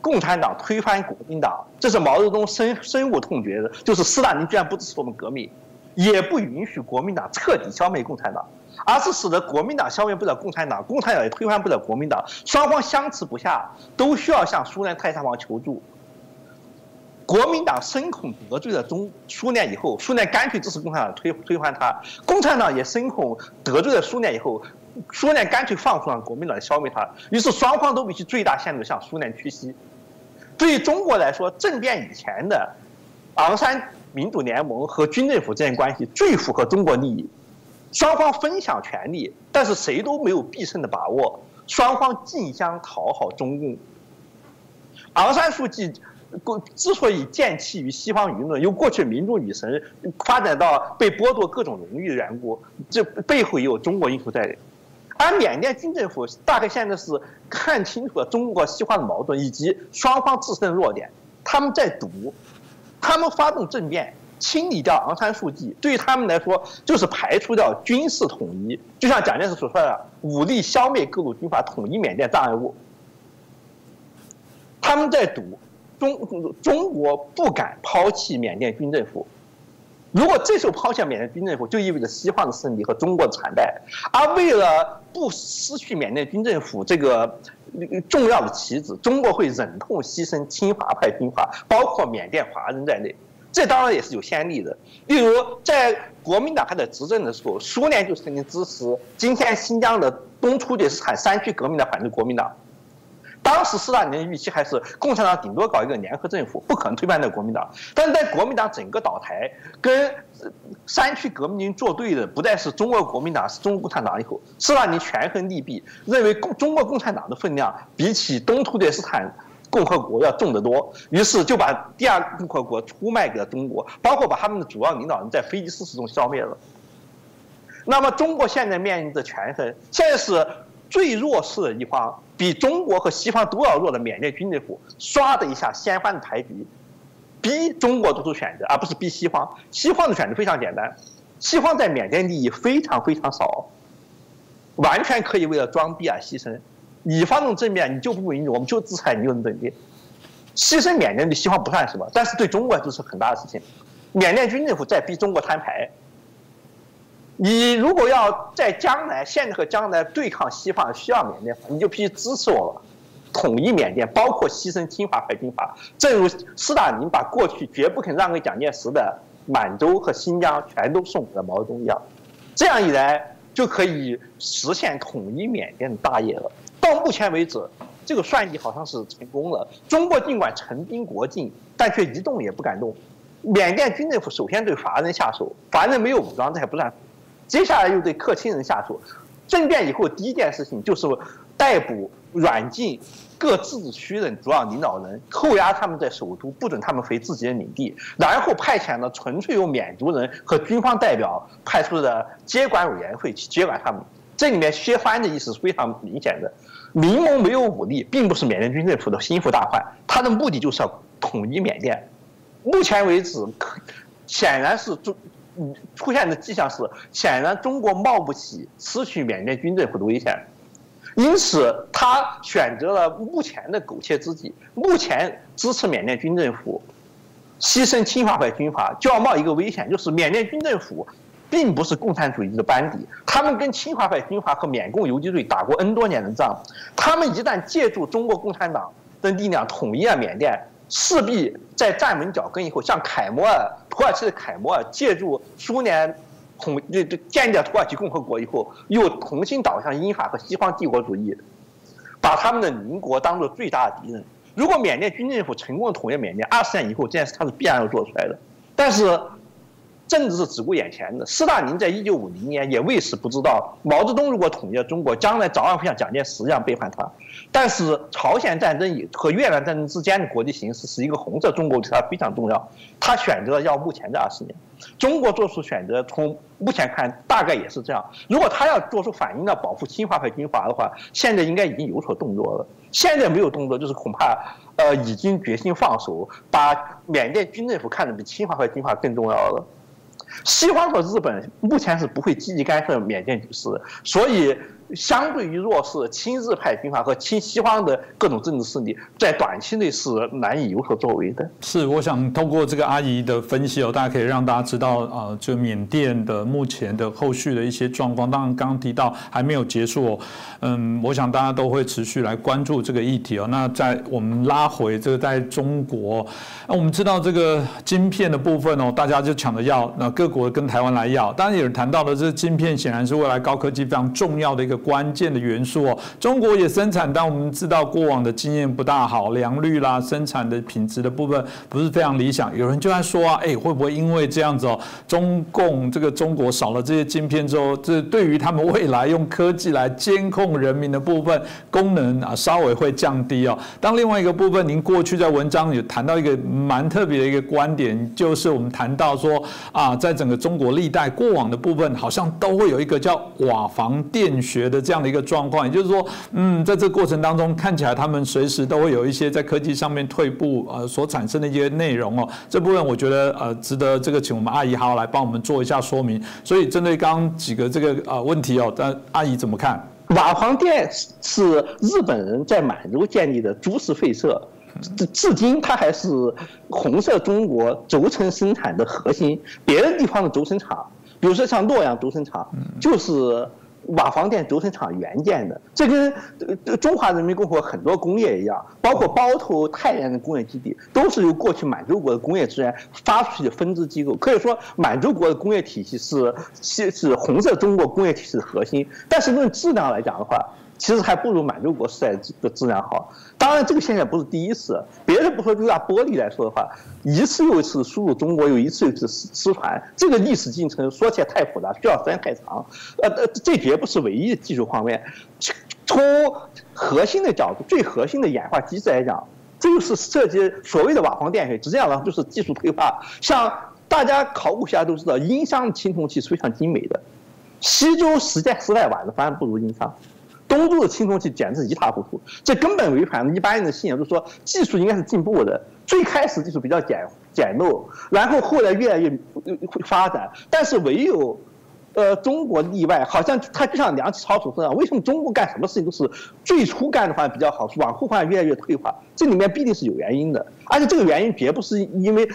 共产党推翻国民党，这是毛泽东深深恶痛绝的，就是斯大林居然不支持我们革命，也不允许国民党彻底消灭共产党。而是使得国民党消灭不了共产党，共产党也推翻不了国民党，双方相持不下，都需要向苏联太上皇求助。国民党深恐得罪了中苏联以后，苏联干脆支持共产党推推翻他；共产党也深恐得罪了苏联以后，苏联干脆放出让国民党消灭他。于是双方都必须最大限度向苏联屈膝。对于中国来说，政变以前的昂山民主联盟和军政府之间关系最符合中国利益。双方分享权利，但是谁都没有必胜的把握。双方竞相讨好中共。昂山素季之所以见气于西方舆论，由过去民主女神发展到被剥夺各种荣誉的缘故，这背后也有中国因素在里。而缅甸军政府大概现在是看清楚了中国西化的矛盾以及双方自身的弱点，他们在赌，他们发动政变。清理掉昂山素季，对于他们来说就是排除掉军事统一。就像蒋介石所说的，武力消灭各路军阀，统一缅甸障碍物。他们在赌中中国不敢抛弃缅甸军政府。如果这时候抛弃缅甸军政府，就意味着西方的胜利和中国的惨败。而为了不失去缅甸军政府这个重要的棋子，中国会忍痛牺牲亲华派军阀，包括缅甸华人在内。这当然也是有先例的，例如在国民党还在执政的时候，苏联就曾经支持今天新疆的东突厥斯坦山区革命的反对国民党。当时斯大林的预期还是共产党顶多搞一个联合政府，不可能推翻掉国民党。但在国民党整个倒台，跟山区革命军作对的不再是中国国民党，是中国共产党以后，斯大林权衡利弊，认为共中国共产党的分量比起东突厥斯坦共和国要重得多，于是就把第二共和国出卖给了中国，包括把他们的主要领导人在飞机失事中消灭了。那么中国现在面临着权衡，现在是最弱势的一方，比中国和西方都要弱的缅甸军政府，唰的一下掀翻了牌局，逼中国做出选择，而不是逼西方。西方的选择非常简单，西方在缅甸利益非常非常少，完全可以为了装逼而牺牲。你发动政变，你就不允许，我们就制裁你，就能整变。牺牲缅甸对西方不算什么，但是对中国就是很大的事情。缅甸军政府在逼中国摊牌。你如果要在将来、现在和将来对抗西方需要缅甸，你就必须支持我统一缅甸，包括牺牲侵华派军阀。正如斯大林把过去绝不肯让给蒋介石的满洲和新疆全都送给了毛泽东一样，这样一来就可以实现统一缅甸的大业了。到目前为止，这个算计好像是成功了。中国尽管陈兵国境，但却一动也不敢动。缅甸军政府首先对华人下手，华人没有武装，这还不算。接下来又对克钦人下手，政变以后第一件事情就是逮捕、软禁各自治区的主要领导人，扣押他们在首都，不准他们回自己的领地，然后派遣了纯粹由缅族人和军方代表派出的接管委员会去接管他们。这里面削藩的意思是非常明显的，民盟没有武力，并不是缅甸军政府的心腹大患，他的目的就是要统一缅甸。目前为止，显然是中。出现的迹象是，显然中国冒不起失去缅甸军政府的危险，因此他选择了目前的苟且之计。目前支持缅甸军政府，牺牲侵华派军阀，就要冒一个危险，就是缅甸军政府并不是共产主义的班底，他们跟侵华派军阀和缅共游击队打过 N 多年的仗，他们一旦借助中国共产党的力量统一了缅甸。势必在站稳脚跟以后，像凯末尔、土耳其的凯末尔，借助苏联统这这建立了土耳其共和国以后，又重新倒向英法和西方帝国主义，把他们的邻国当做最大的敌人。如果缅甸军政府成功统一缅甸，二十年以后这件事他是必然要做出来的。但是。政治是只顾眼前的。斯大林在一九五零年也为此不知道，毛泽东如果统一了中国，将来早晚会像蒋介石一样背叛他。但是朝鲜战争和越南战争之间的国际形势是一个红色中国对他非常重要。他选择了要目前这二十年，中国做出选择，从目前看大概也是这样。如果他要做出反应要保护侵华派军阀的话，现在应该已经有所动作了。现在没有动作，就是恐怕呃已经决心放手，把缅甸军政府看得比侵华派军阀更重要了。西方和日本目前是不会积极干涉缅甸局势，所以。相对于弱势亲日派军阀和亲西方的各种政治势力，在短期内是难以有所作为的。是，我想通过这个阿姨的分析哦，大家可以让大家知道啊，就缅甸的目前的后续的一些状况。当然，刚刚提到还没有结束哦。嗯，我想大家都会持续来关注这个议题哦。那在我们拉回这个在中国，那我们知道这个晶片的部分哦，大家就抢着要，那各国跟台湾来要。当然，有人谈到的这晶片显然是未来高科技非常重要的一个。关键的元素哦，中国也生产，但我们知道过往的经验不大好，良率啦、生产的品质的部分不是非常理想。有人就在说啊，哎，会不会因为这样子哦，中共这个中国少了这些晶片之后，这对于他们未来用科技来监控人民的部分功能啊，稍微会降低哦。当另外一个部分，您过去在文章有谈到一个蛮特别的一个观点，就是我们谈到说啊，在整个中国历代过往的部分，好像都会有一个叫瓦房电学。的这样的一个状况，也就是说，嗯，在这个过程当中，看起来他们随时都会有一些在科技上面退步，呃，所产生的一些内容哦。这部分我觉得呃，值得这个请我们阿姨好好来帮我们做一下说明。所以针对刚刚几个这个呃问题哦，但阿姨怎么看？瓦房店是日本人在满洲建立的株式会社，至至今它还是红色中国轴承生产的核心。别的地方的轴承厂，比如说像洛阳轴承厂，就是。瓦房店轴承厂原建的，这跟中华人民共和国很多工业一样，包括包头、太原的工业基地，都是由过去满洲国的工业资源发出去的分支机构。可以说，满洲国的工业体系是是是红色中国工业体系的核心。但是论质量来讲的话，其实还不如满洲国时代的质量好。当然，这个现象不是第一次。别的不说，就拿玻璃来说的话，一次又一次输入中国，又一次又一次失失传，这个历史进程说起来太复杂，需要时间太长。呃呃，这绝不是唯一的技术方面。从核心的角度，最核心的演化机制来讲，这就是涉及所谓的瓦房电水。实际上呢，就是技术退化。像大家考古学家都知道，殷商青铜器是非常精美的，西周时代时代晚的反而不如殷商。东周的青铜器简直一塌糊涂，这根本违反了一般人的信仰，就是说技术应该是进步的。最开始技术比较简简陋，然后后来越来越会发展，但是唯有，呃，中国例外，好像它就像梁启超所说的，为什么中国干什么事情都是最初干的话比较好，往后话越来越退化？这里面必定是有原因的，而且这个原因绝不是因为，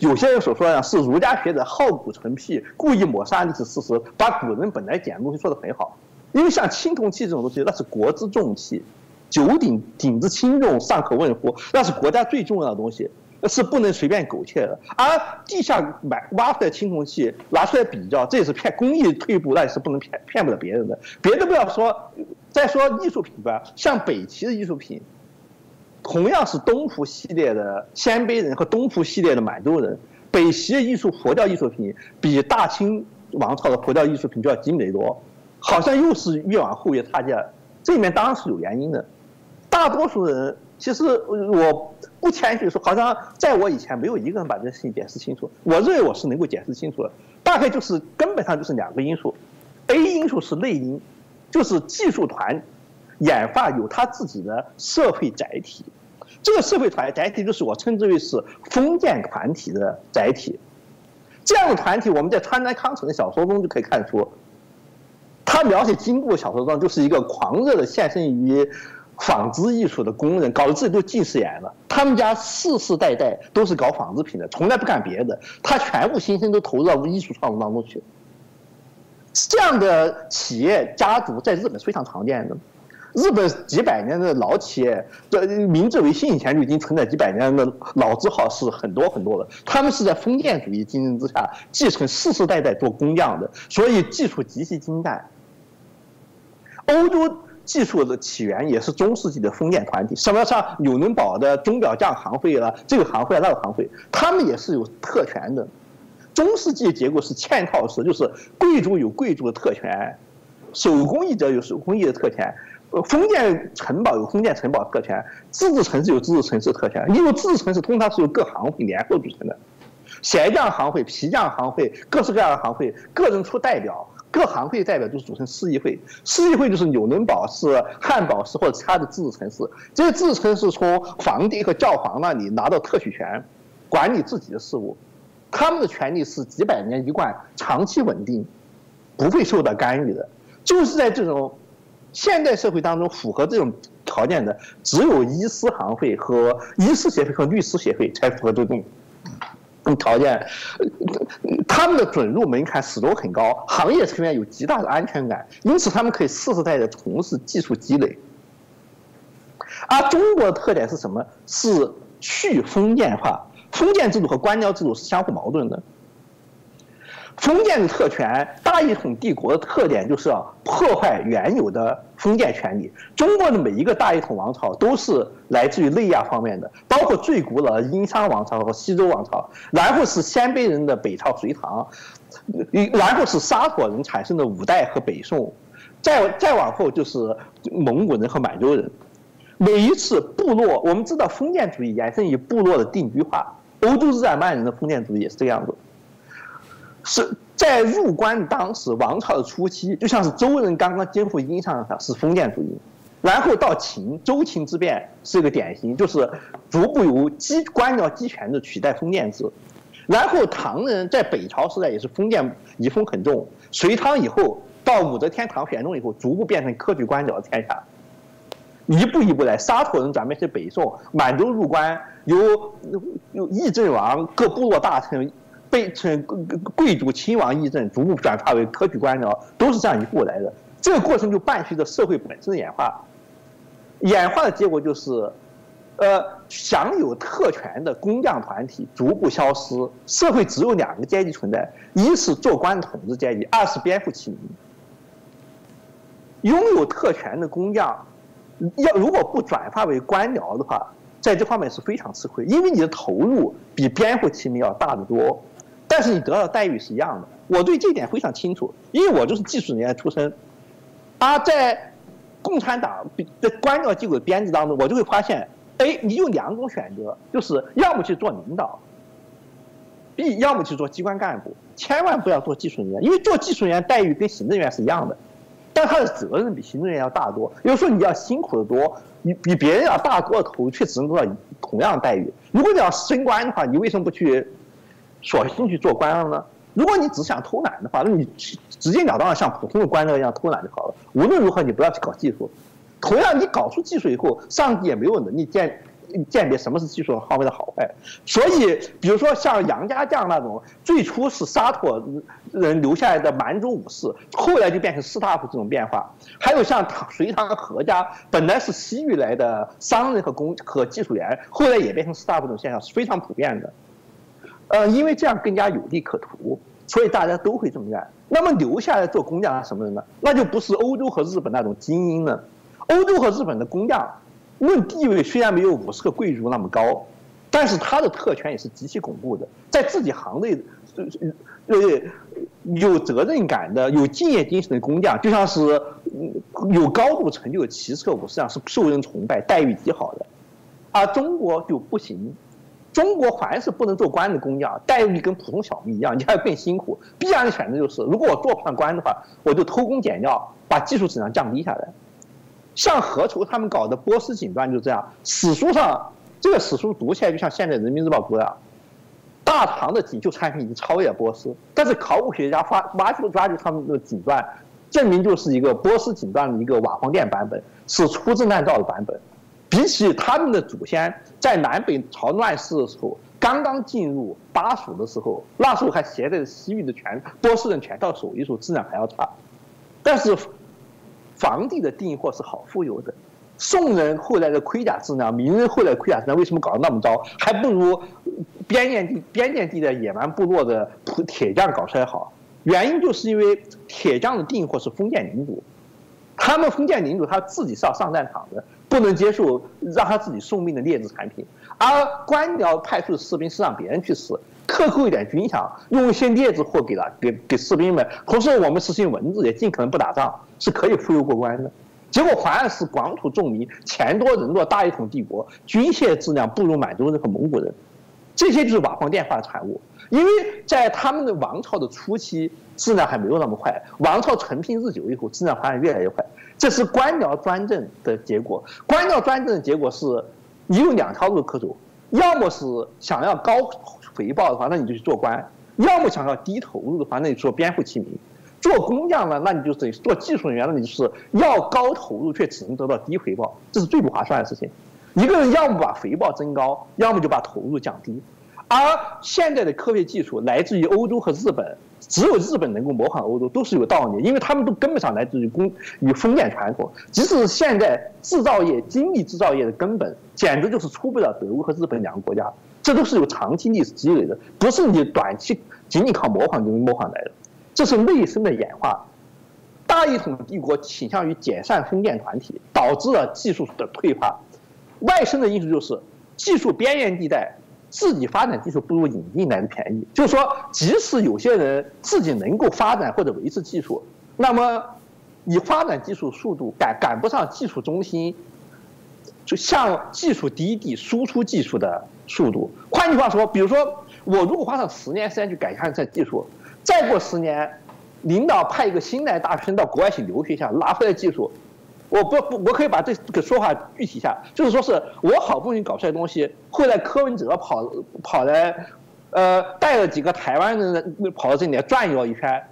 有些人所说的，是儒家学者好古成癖，故意抹杀历史事实，把古人本来简的东西说得很好。因为像青铜器这种东西，那是国之重器，九鼎鼎之轻重尚可问乎？那是国家最重要的东西，是不能随便苟且的。而地下买挖出来青铜器拿出来比较，这也是骗工艺退步，那也是不能骗骗不了别人的。别的不要说，再说艺术品吧，像北齐的艺术品，同样是东湖系列的鲜卑人和东湖系列的满洲人，北齐的艺术佛教艺术品比大清王朝的佛教艺术品就要精美多。好像又是越往后越差价，这里面当然是有原因的。大多数人其实我不谦虚说，好像在我以前没有一个人把这事情解释清楚。我认为我是能够解释清楚的，大概就是根本上就是两个因素：A 因素是内因，就是技术团研发有他自己的社会载体，这个社会团载体就是我称之为是封建团体的载体。这样的团体，我们在川南康成的小说中就可以看出。他描写金部小说中，就是一个狂热的献身于纺织艺术的工人，搞得自己都近视眼了。他们家世世代代都是搞纺织品的，从来不干别的，他全部心身都投入到艺术创作当中去。这样的企业家族在日本是非常常见的。日本几百年的老企业，这明治维新以前就已经存在几百年的老字号是很多很多的。他们是在封建主义竞争之下继承世世代代做工匠的，所以技术极其精湛。欧洲技术的起源也是中世纪的封建团体，什么像纽伦堡的钟表匠行会了，这个行会那个行会，他们也是有特权的。中世纪结构是嵌套式，就是贵族有贵族的特权，手工艺者有手工艺的特权，呃，封建城堡有封建城堡特权，自治城市有自治城市特权。因为自治城市通常是由各行会联合组成的，鞋匠行会、皮匠行会，各式各样的行会，个人出代表。各行会代表就是组成市议会，市议会就是纽伦堡市、汉堡市或者其他的自治城市。这些自治城市从皇帝和教皇那里拿到特许权，管理自己的事务。他们的权利是几百年一贯、长期稳定，不会受到干预的。就是在这种现代社会当中，符合这种条件的，只有医师行会和医师协会和律师协会才符合这种。条件，他们的准入门槛始终很高，行业成员有极大的安全感，因此他们可以世世代代从事技术积累。而中国的特点是什么？是去封建化，封建制度和官僚制度是相互矛盾的。封建的特权，大一统帝国的特点就是破坏原有的封建权利。中国的每一个大一统王朝都是来自于内亚方面的，包括最古老的殷商王朝和西周王朝，然后是鲜卑人的北朝隋唐，然后是沙陀人产生的五代和北宋，再再往后就是蒙古人和满洲人。每一次部落，我们知道封建主义延伸于部落的定居化，欧洲日耳曼人的封建主义也是这个样子。是在入关当时王朝的初期，就像是周人刚刚肩负殷商的是封建主义，然后到秦周秦之变是一个典型，就是逐步由机官僚集权制取代封建制，然后唐人在北朝时代也是封建遗风很重，隋唐以后到武则天唐玄宗以后，逐步变成科举官僚的天下，一步一步来，沙陀人转变成北宋，满洲入关，由由议政王各部落大臣。被从贵族亲王议政逐步转化为科举官僚，都是这样一步来的。这个过程就伴随着社会本身的演化，演化的结果就是，呃，享有特权的工匠团体逐步消失，社会只有两个阶级存在：一是做官的统治阶级，二是边户启民。拥有特权的工匠，要如果不转化为官僚的话，在这方面是非常吃亏，因为你的投入比边户齐民要大得多，但是你得到的待遇是一样的。我对这点非常清楚，因为我就是技术人员出身，而在共产党的官僚机构的编制当中，我就会发现，哎，你有两种选择，就是要么去做领导，B 要么去做机关干部，千万不要做技术人员，因为做技术人员待遇跟行政员是一样的。但他的责任比行政员要大多，有时候你要辛苦的多，你比别人要大多的投入，却只能得到同样的待遇。如果你要升官的话，你为什么不去索性去做官了呢？如果你只想偷懒的话，那你直截了当的像普通的官僚一样偷懒就好了。无论如何，你不要去搞技术。同样，你搞出技术以后，上级也没有能力鉴。鉴别什么是技术方面的好坏，所以比如说像杨家将那种，最初是沙陀人留下来的蛮族武士，后来就变成士大夫这种变化。还有像隋唐何家，本来是西域来的商人和工和技术员，后来也变成士大夫这种现象是非常普遍的。呃，因为这样更加有利可图，所以大家都会这么干。那么留下来做工匠什么人呢？那就不是欧洲和日本那种精英了。欧洲和日本的工匠。论地位虽然没有五十个贵族那么高，但是他的特权也是极其恐怖的。在自己行内，呃，有责任感的、有敬业精神的工匠，就像是有高度成就的骑射武士一样，是受人崇拜、待遇极好的。而中国就不行，中国凡是不能做官的工匠，待遇跟普通小民一样，你还更辛苦。必然的选择就是，如果我做不上官的话，我就偷工减料，把技术质量降低下来。像何愁他们搞的波斯锦缎就这样，史书上这个史书读起来就像现在人民日报读的，大唐的锦绣产品已经超越波斯，但是考古学家发挖掘挖掘他们的锦缎，证明就是一个波斯锦缎的一个瓦房店版本，是粗制滥造的版本。比起他们的祖先在南北朝乱世的时候，刚刚进入巴蜀的时候，那时候还携带着西域的全波斯人全套手艺，时候质量还要差，但是。房地的订货是好富有的，宋人后来的盔甲质量，明人后来盔甲质量为什么搞得那么糟？还不如边境地边境地的野蛮部落的铁匠搞出来好。原因就是因为铁匠的订货是封建领主，他们封建领主他自己是要上战场的，不能接受让他自己送命的劣质产品，而官僚派出的士兵是让别人去死。克扣一点军饷，用一些劣质货给了给给士兵们，同时我们实行文字，也尽可能不打仗，是可以忽悠过关的。结果反而是广土重民，钱多人多，大一统帝国，军械质量不如满洲人和蒙古人，这些就是瓦房店化的产物。因为在他们的王朝的初期，质量还没有那么快，王朝承平日久以后，质量发展越来越快，这是官僚专政的结果。官僚专政的结果是，你有两条路可走，要么是想要高。回报的话，那你就去做官；要么想要低投入的话，那你做边户齐民。做工匠呢，那你就等于做技术人员，那你就是要高投入却只能得到低回报，这是最不划算的事情。一个人要么把回报增高，要么就把投入降低。而现在的科学技术来自于欧洲和日本，只有日本能够模仿欧洲，都是有道理，因为他们都根本上来自于工与封建传统。即使是现在制造业、精密制造业的根本，简直就是出不了德国和日本两个国家。这都是有长期历史积累的，不是你短期仅仅靠模仿就能模仿来的，这是内生的演化。大一统帝国倾向于解散封建团体，导致了技术的退化。外生的因素就是技术边缘地带，自己发展技术不如引进来的便宜。就是说，即使有些人自己能够发展或者维持技术，那么你发展技术速度赶赶不上技术中心。就向技术低地输出技术的速度，换句话说，比如说我如果花上十年时间去改善这技术，再过十年，领导派一个新来大学生到国外去留学一下，拿回来技术，我不不，我可以把这个说法具体一下，就是说是我好不容易搞出来的东西，后来柯文哲跑跑来，呃，带了几个台湾人跑到这里来转悠一圈，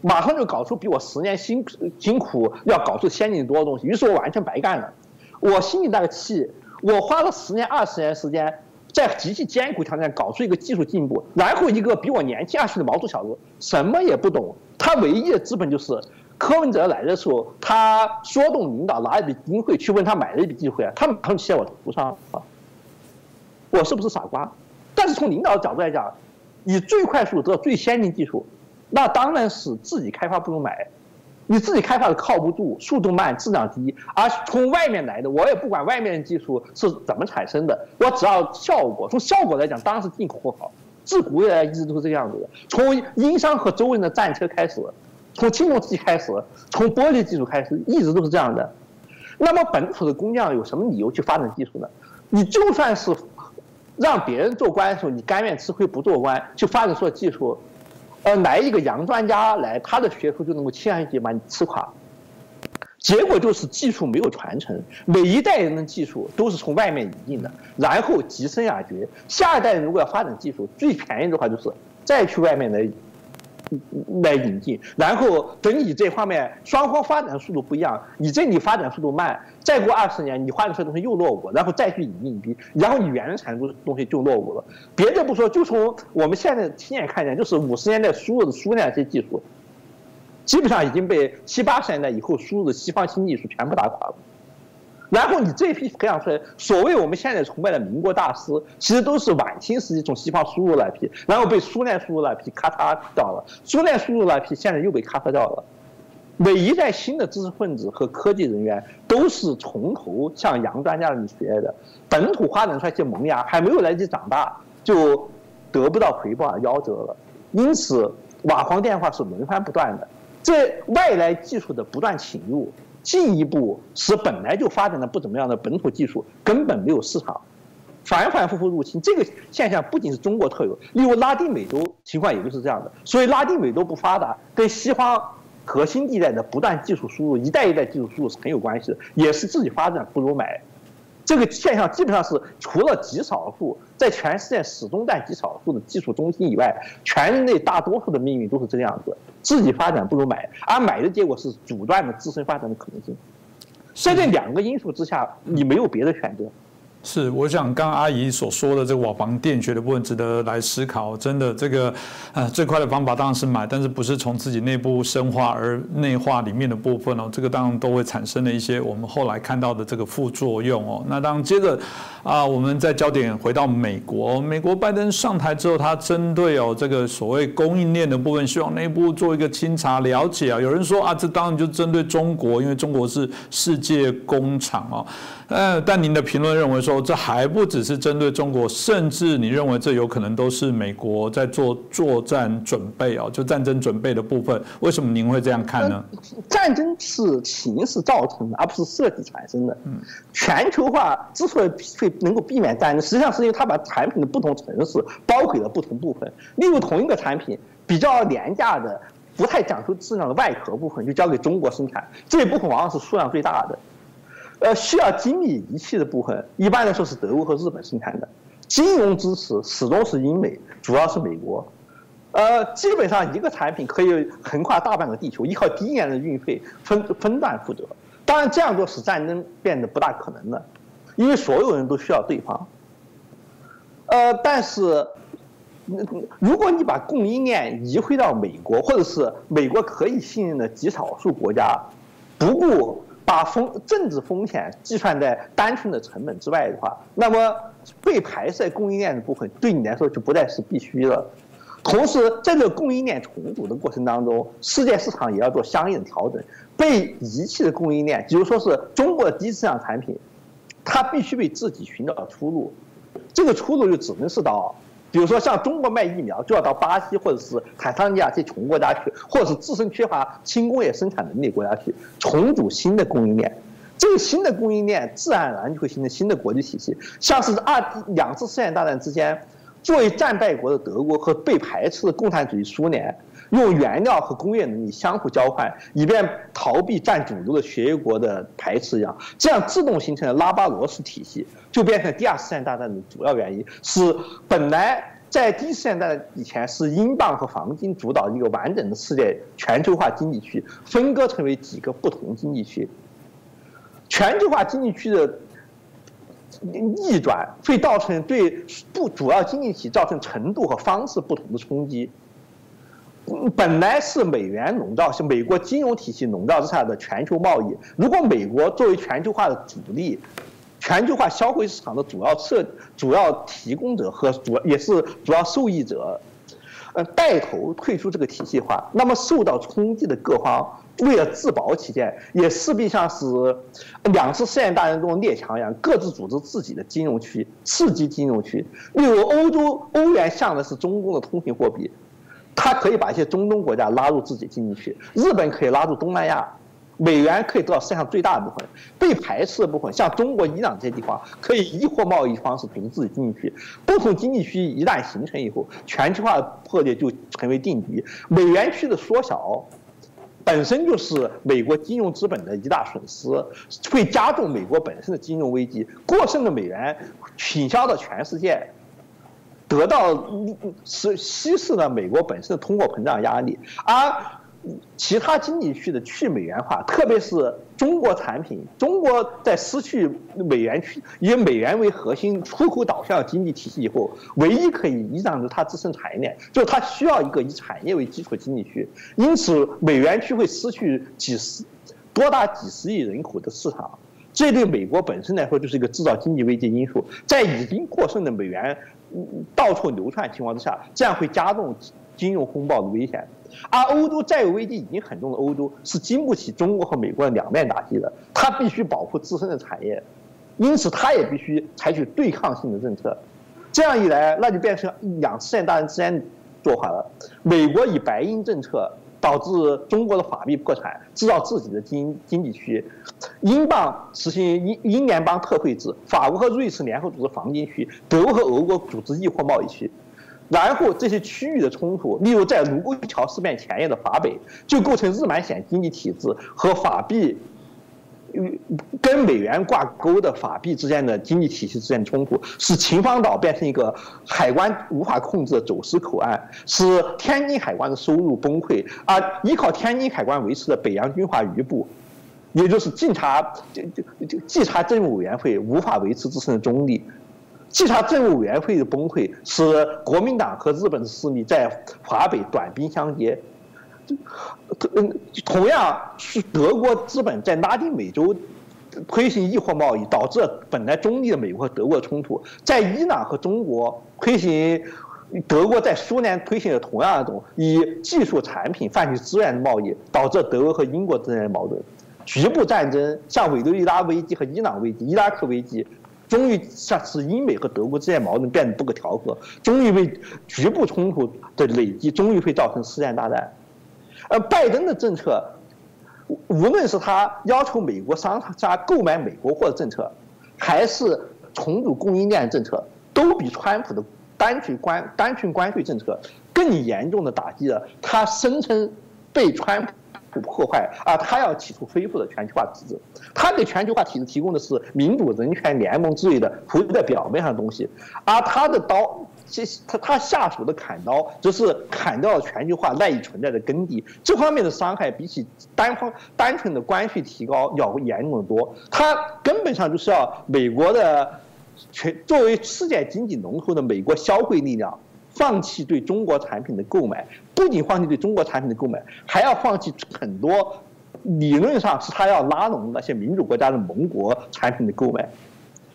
马上就搞出比我十年辛辛苦要搞出先进多的东西，于是我完全白干了。我心里那个气，我花了十年、二十年时间，在极其艰苦条件搞出一个技术进步，然后一个比我年轻二十的毛头小子，什么也不懂，他唯一的资本就是柯文哲来的时候，他说动领导拿一笔经费去问他买了一笔机会啊，他马上骑在我头上啊！我是不是傻瓜？但是从领导的角度来讲，以最快速得到最先进技术，那当然是自己开发不如买。你自己开发的靠不住，速度慢，质量低，而从外面来的，我也不管外面的技术是怎么产生的，我只要效果。从效果来讲，当然是进口货好，自古以来一直都是这样子的。从殷商和周围的战车开始，从青铜器开始，从玻璃技术开始，一直都是这样的。那么本土的工匠有什么理由去发展技术呢？你就算是让别人做官的时候，你甘愿吃亏不做官，去发展出技术。呃，来一个洋专家来，他的学术就能够轻而易举把你吃垮。结果就是技术没有传承，每一代人的技术都是从外面引进的，然后极生雅绝。下一代人如果要发展技术，最便宜的话就是再去外面来。来引进，然后等你这方面双方发展速度不一样，你这里发展速度慢，再过二十年你发展出来东西又落伍，然后再去引进一批，然后你原产出的东西就落伍了。别的不说，就从我们现在亲眼看见，就是五十年代输入的苏联这些技术，基本上已经被七八十年代以后输入的西方新技术全部打垮了。然后你这批培养出来，所谓我们现在崇拜的民国大师，其实都是晚清时期从西方输入那批，然后被苏联输入那批咔嚓掉了。苏联输入那批现在又被咔嚓掉了。每一代新的知识分子和科技人员都是从头向洋专家那里学的，本土发展出来些萌芽还没有来得及长大，就得不到回报而夭折了。因此，瓦房电话是轮番不断的，这外来技术的不断侵入。进一步使本来就发展的不怎么样的本土技术根本没有市场，反反复复入侵这个现象不仅是中国特有，例如拉丁美洲情况也就是这样的。所以拉丁美洲不发达跟西方核心地带的不断技术输入、一代一代技术输入是很有关系的，也是自己发展不如买。这个现象基本上是除了极少数在全世界始终占极少数的技术中心以外，全人类大多数的命运都是这个样子。自己发展不如买，而买的结果是阻断了自身发展的可能性。在这两个因素之下，你没有别的选择。是，我想刚阿姨所说的这个瓦房电学的部分值得来思考。真的，这个呃最快的方法当然是买，但是不是从自己内部深化而内化里面的部分哦，这个当然都会产生了一些我们后来看到的这个副作用哦。那当然接着啊，我们再焦点回到美国，美国拜登上台之后，他针对哦这个所谓供应链的部分，希望内部做一个清查了解啊。有人说啊，这当然就针对中国，因为中国是世界工厂哦。呃，但您的评论认为说，这还不只是针对中国，甚至你认为这有可能都是美国在做作战准备哦，就战争准备的部分。为什么您会这样看呢？战争是形势造成的，而不是设计产生的。嗯，全球化之所以会能够避免战争，实际上是因为它把产品的不同城市包给了不同部分。例如，同一个产品比较廉价的、不太讲究质量的外壳部分，就交给中国生产，这一部分往往是数量最大的。呃，需要精密仪器的部分，一般来说是德国和日本生产的。金融支持始终是英美，主要是美国。呃，基本上一个产品可以横跨大半个地球，依靠低廉的运费分分段负责。当然，这样做使战争变得不大可能了，因为所有人都需要对方。呃，但是，如果你把供应链移回到美国，或者是美国可以信任的极少数国家，不顾。把风政治风险计算在单纯的成本之外的话，那么被排斥供应链的部分对你来说就不再是必须了。同时，在这个供应链重组的过程当中，世界市场也要做相应的调整。被遗弃的供应链，比如说是中国的低质量产品，它必须为自己寻找出路。这个出路就只能是到。比如说，像中国卖疫苗，就要到巴西或者是坦桑尼亚这些穷国家去，或者是自身缺乏轻工业生产能力国家去重组新的供应链。这个新的供应链自然而然就会形成新的国际体系。像是二两次世界大战之间，作为战败国的德国和被排斥的共产主义苏联。用原料和工业能力相互交换，以便逃避占主流的协约国的排斥一样，这样自动形成的拉巴罗斯体系，就变成第二次世界大战的主要原因。是本来在第一次世界大战以前是英镑和黄金主导一个完整的世界全球化经济区，分割成为几个不同经济区。全球化经济区的逆转会造成对不主要经济体造成程度和方式不同的冲击。本来是美元笼罩，是美国金融体系笼罩之下的全球贸易。如果美国作为全球化的主力，全球化消费市场的主要设、主要提供者和主也是主要受益者，呃带头退出这个体系化，那么受到冲击的各方为了自保起见，也势必像是两次世界大战中的列强一样，各自组织自己的金融区、刺激金融区。例如，欧洲欧元向的是中东的通行货币，它可以把一些中东国家拉入自己经济区；日本可以拉入东南亚。美元可以得到世界上最大的部分，被排斥的部分，像中国、伊朗这些地方，可以依货贸易方式组织自己经济区。不同经济区一旦形成以后，全球化的破裂就成为定局。美元区的缩小，本身就是美国金融资本的一大损失，会加重美国本身的金融危机。过剩的美元倾销到全世界，得到是稀释了美国本身的通货膨胀压力，而。其他经济区的去美元化，特别是中国产品，中国在失去美元区以美元为核心出口导向经济体系以后，唯一可以依仗着它自身产业链，就是它需要一个以产业为基础的经济区。因此，美元区会失去几十多达几十亿人口的市场，这对美国本身来说就是一个制造经济危机因素。在已经过剩的美元到处流窜情况之下，这样会加重金融风暴的危险。而欧洲债务危机已经很重的欧洲是经不起中国和美国的两面打击的，它必须保护自身的产业，因此它也必须采取对抗性的政策。这样一来，那就变成两次世界大战之间做法了。美国以白银政策导致中国的法币破产，制造自己的经经济区；英镑实行英英联邦特惠制，法国和瑞士联合组织黄金区，德国和俄国组织易货贸易区。然后这些区域的冲突，例如在卢沟桥事变前夜的华北，就构成日满显经济体制和法币，跟美元挂钩的法币之间的经济体系之间冲突，使秦皇岛变成一个海关无法控制的走私口岸，使天津海关的收入崩溃，而依靠天津海关维持的北洋军阀余部，也就是晋察就就就稽查政务委员会无法维持自身的中立。稽查政务委员会的崩溃，使国民党和日本的势力在华北短兵相接。嗯，同样是德国资本在拉丁美洲推行易货贸易，导致本来中立的美国和德国的冲突。在伊朗和中国推行，德国在苏联推行的同样一种以技术产品换取资源的贸易，导致德国和英国之间的矛盾。局部战争，像委内瑞拉危机和伊朗危机、伊拉克危机。终于，像是英美和德国之间矛盾变得不可调和，终于为局部冲突的累积，终于会造成世界大战。而拜登的政策，无论是他要求美国商家购买美国货的政策，还是重组供应链政策，都比川普的单纯关单纯关税政策更严重的打击了他声称被川普。破坏啊！他要企图恢复的全球化体制，他给全球化体制提供的是民主、人权、联盟之类的浮在表面上的东西，而他的刀，这他他下属的砍刀，就是砍掉了全球化赖以存在的根底。这方面的伤害比起单方单纯的关税提高要严重的多。他根本上就是要美国的全作为世界经济龙头的美国消费力量。放弃对中国产品的购买，不仅放弃对中国产品的购买，还要放弃很多理论上是他要拉拢那些民主国家的盟国产品的购买，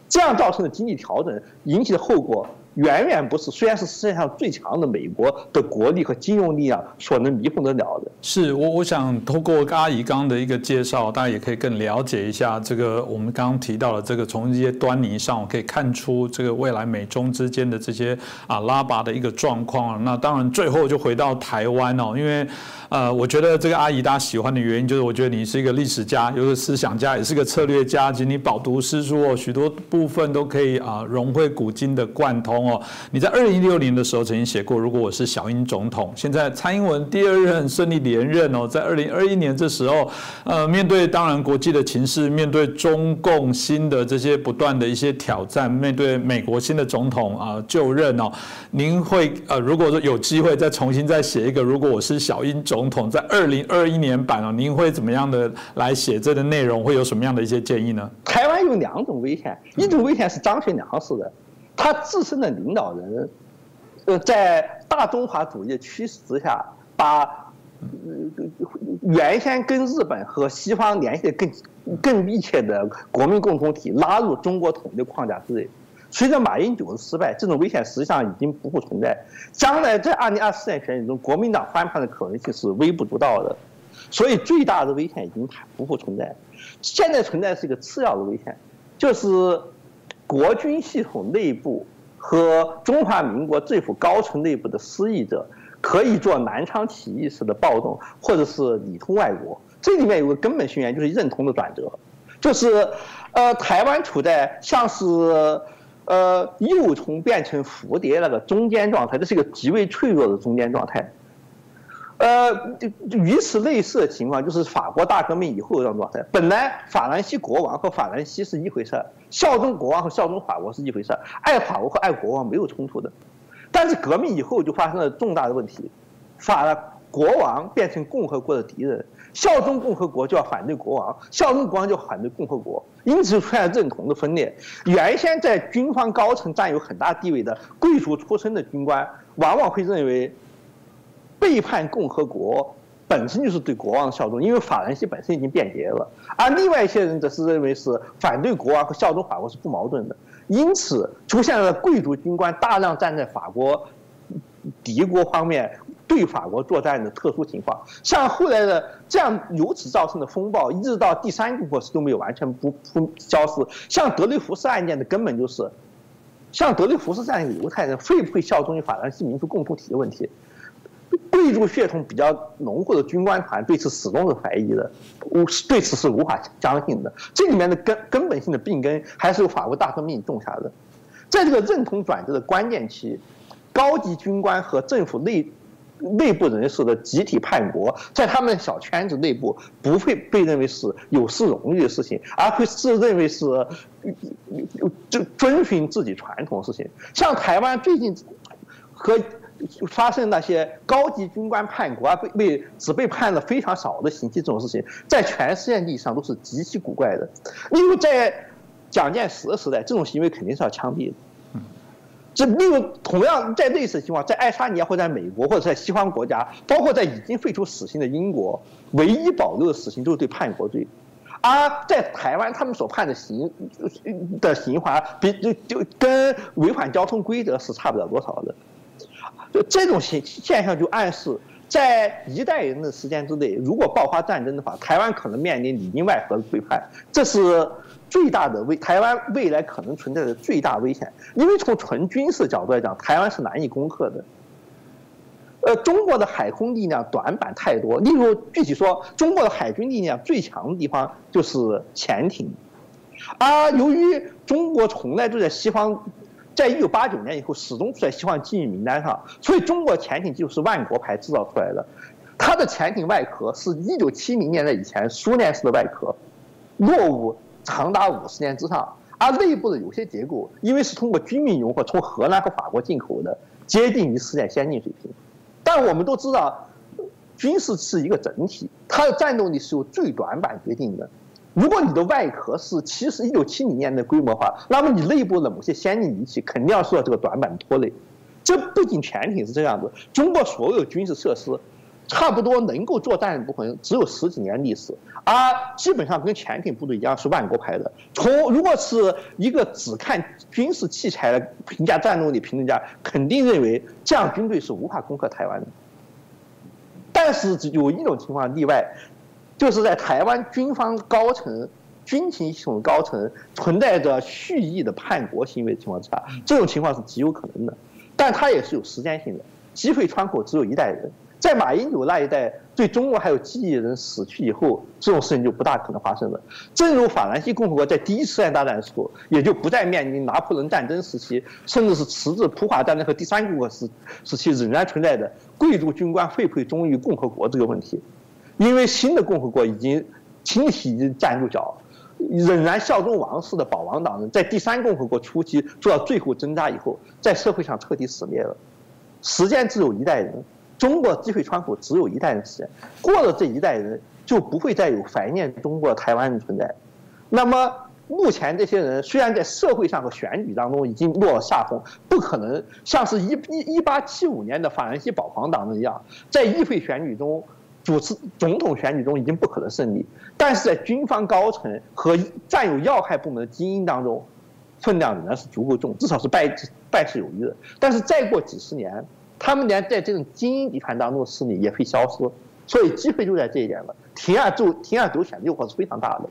这样造成的经济调整引起的后果。远远不是，虽然是世界上最强的美国的国力和金融力量所能弥补得了的。是我，我想通过阿姨刚的一个介绍，大家也可以更了解一下这个我们刚刚提到的这个，从一些端倪上我可以看出这个未来美中之间的这些啊拉拔的一个状况。那当然最后就回到台湾哦，因为呃，我觉得这个阿姨大家喜欢的原因，就是我觉得你是一个历史家，有个思想家，也是个策略家，及你饱读诗书哦，许多部分都可以啊融会古今的贯通。哦，你在二零一六年的时候曾经写过，如果我是小英总统，现在蔡英文第二任顺利连任哦，在二零二一年这时候，呃，面对当然国际的情势，面对中共新的这些不断的一些挑战，面对美国新的总统啊就任哦，您会呃，如果说有机会再重新再写一个，如果我是小英总统，在二零二一年版哦，您会怎么样的来写这个内容？会有什么样的一些建议呢？台湾有两种危险，一种危险是张学良式的。他自身的领导人，呃，在大中华主义的驱使之下，把原先跟日本和西方联系的更更密切的国民共同体拉入中国统一的框架之内。随着马英九的失败，这种危险实际上已经不复存在。将来在二零二四年选举中，国民党翻盘的可能性是微不足道的，所以最大的危险已经不复存在。现在存在是一个次要的危险，就是国军系统内部和中华民国政府高层内部的失意者，可以做南昌起义式的暴动，或者是里通外国。这里面有个根本性原因，就是认同的转折，就是，呃，台湾处在像是，呃，幼虫变成蝴蝶那个中间状态，这是一个极为脆弱的中间状态。呃，与此类似的情况就是法国大革命以后这种状态。本来法兰西国王和法兰西是一回事儿，效忠国王和效忠法国是一回事儿，爱法国和爱国王没有冲突的。但是革命以后就发生了重大的问题，法国王变成共和国的敌人。效忠共和国就要反对国王，效忠国王就要反对共和国，因此出现认同的分裂。原先在军方高层占有很大地位的贵族出身的军官，往往会认为背叛共和国本身就是对国王的效忠，因为法兰西本身已经变节了。而另外一些人则是认为是反对国王和效忠法国是不矛盾的，因此出现了贵族军官大量站在法国敌国方面。对法国作战的特殊情况，像后来的这样由此造成的风暴，一直到第三共和时都没有完全不不消失。像德雷福斯案件的根本就是，像德雷福斯这样一个犹太人会不会效忠于法兰西民族共同体的问题，贵族血统比较浓厚的军官团对此始终是怀疑的，无对此是无法相信的。这里面的根根本性的病根还是由法国大革命种下的，在这个认同转折的关键期，高级军官和政府内。内部人士的集体叛国，在他们小圈子内部不会被认为是有失荣誉的事情，而会是认为是就遵循自己传统的事情。像台湾最近和发生那些高级军官叛国，被被只被判了非常少的刑期这种事情，在全世界意义上都是极其古怪的。因为在蒋介石的时代，这种行为肯定是要枪毙的。这例如同样在类似情况，在爱沙尼亚或在美国或者在西方国家，包括在已经废除死刑的英国，唯一保留的死刑就是对叛国罪，而在台湾他们所判的刑的刑罚，比就就跟违反交通规则是差不了多少的，就这种现现象就暗示，在一代人的时间之内，如果爆发战争的话，台湾可能面临里应外合的背叛，这是。最大的危，台湾未来可能存在的最大危险，因为从纯军事角度来讲，台湾是难以攻克的。呃，中国的海空力量短板太多，例如具体说，中国的海军力量最强的地方就是潜艇，而由于中国从来都在西方，在一九八九年以后始终处在西方禁运名单上，所以中国潜艇就是万国牌制造出来的，它的潜艇外壳是一九七零年代以前苏联式的外壳，落伍。长达五十年之上，而内部的有些结构，因为是通过军民融合，从荷兰和法国进口的，接近于世界先进水平。但我们都知道，军事是一个整体，它的战斗力是由最短板决定的。如果你的外壳是七十一九七零年的规模化，那么你内部的某些先进仪器肯定要受到这个短板拖累。这不仅潜艇是这样子，中国所有军事设施。差不多能够作战的部分只有十几年历史，而基本上跟潜艇部队一样是万国牌的。从如果是一个只看军事器材的评价战斗力评论家，肯定认为这样军队是无法攻克台湾的。但是只有一种情况例外，就是在台湾军方高层、军情系统高层存在着蓄意的叛国行为的情况之下，这种情况是极有可能的，但它也是有时间性的，机会窗口只有一代人。在马英九那一代对中国还有记忆的人死去以后，这种事情就不大可能发生了。正如法兰西共和国在第一次世界大战的时候，也就不再面临拿破仑战争时期，甚至是迟滞普法战争和第三共和时时期仍然存在的贵族军官会不会忠于共和国这个问题，因为新的共和国已经清洗已经站住脚，仍然效忠王室的保王党人，在第三共和国初期做到最后挣扎以后，在社会上彻底死灭了。时间只有一代人。中国机会窗口只有一代人时间，过了这一代人就不会再有怀念中国台湾人存在。那么目前这些人虽然在社会上和选举当中已经落了下风，不可能像是一一一八七五年的法兰西保皇党人一样，在议会选举中主持总统选举中已经不可能胜利。但是在军方高层和占有要害部门的精英当中，分量仍然是足够重，至少是败败事有余的。但是再过几十年，他们连在这种精英集团当中的势力也会消失，所以机会就在这一点了。铤而走铤而走险诱惑是非常大的。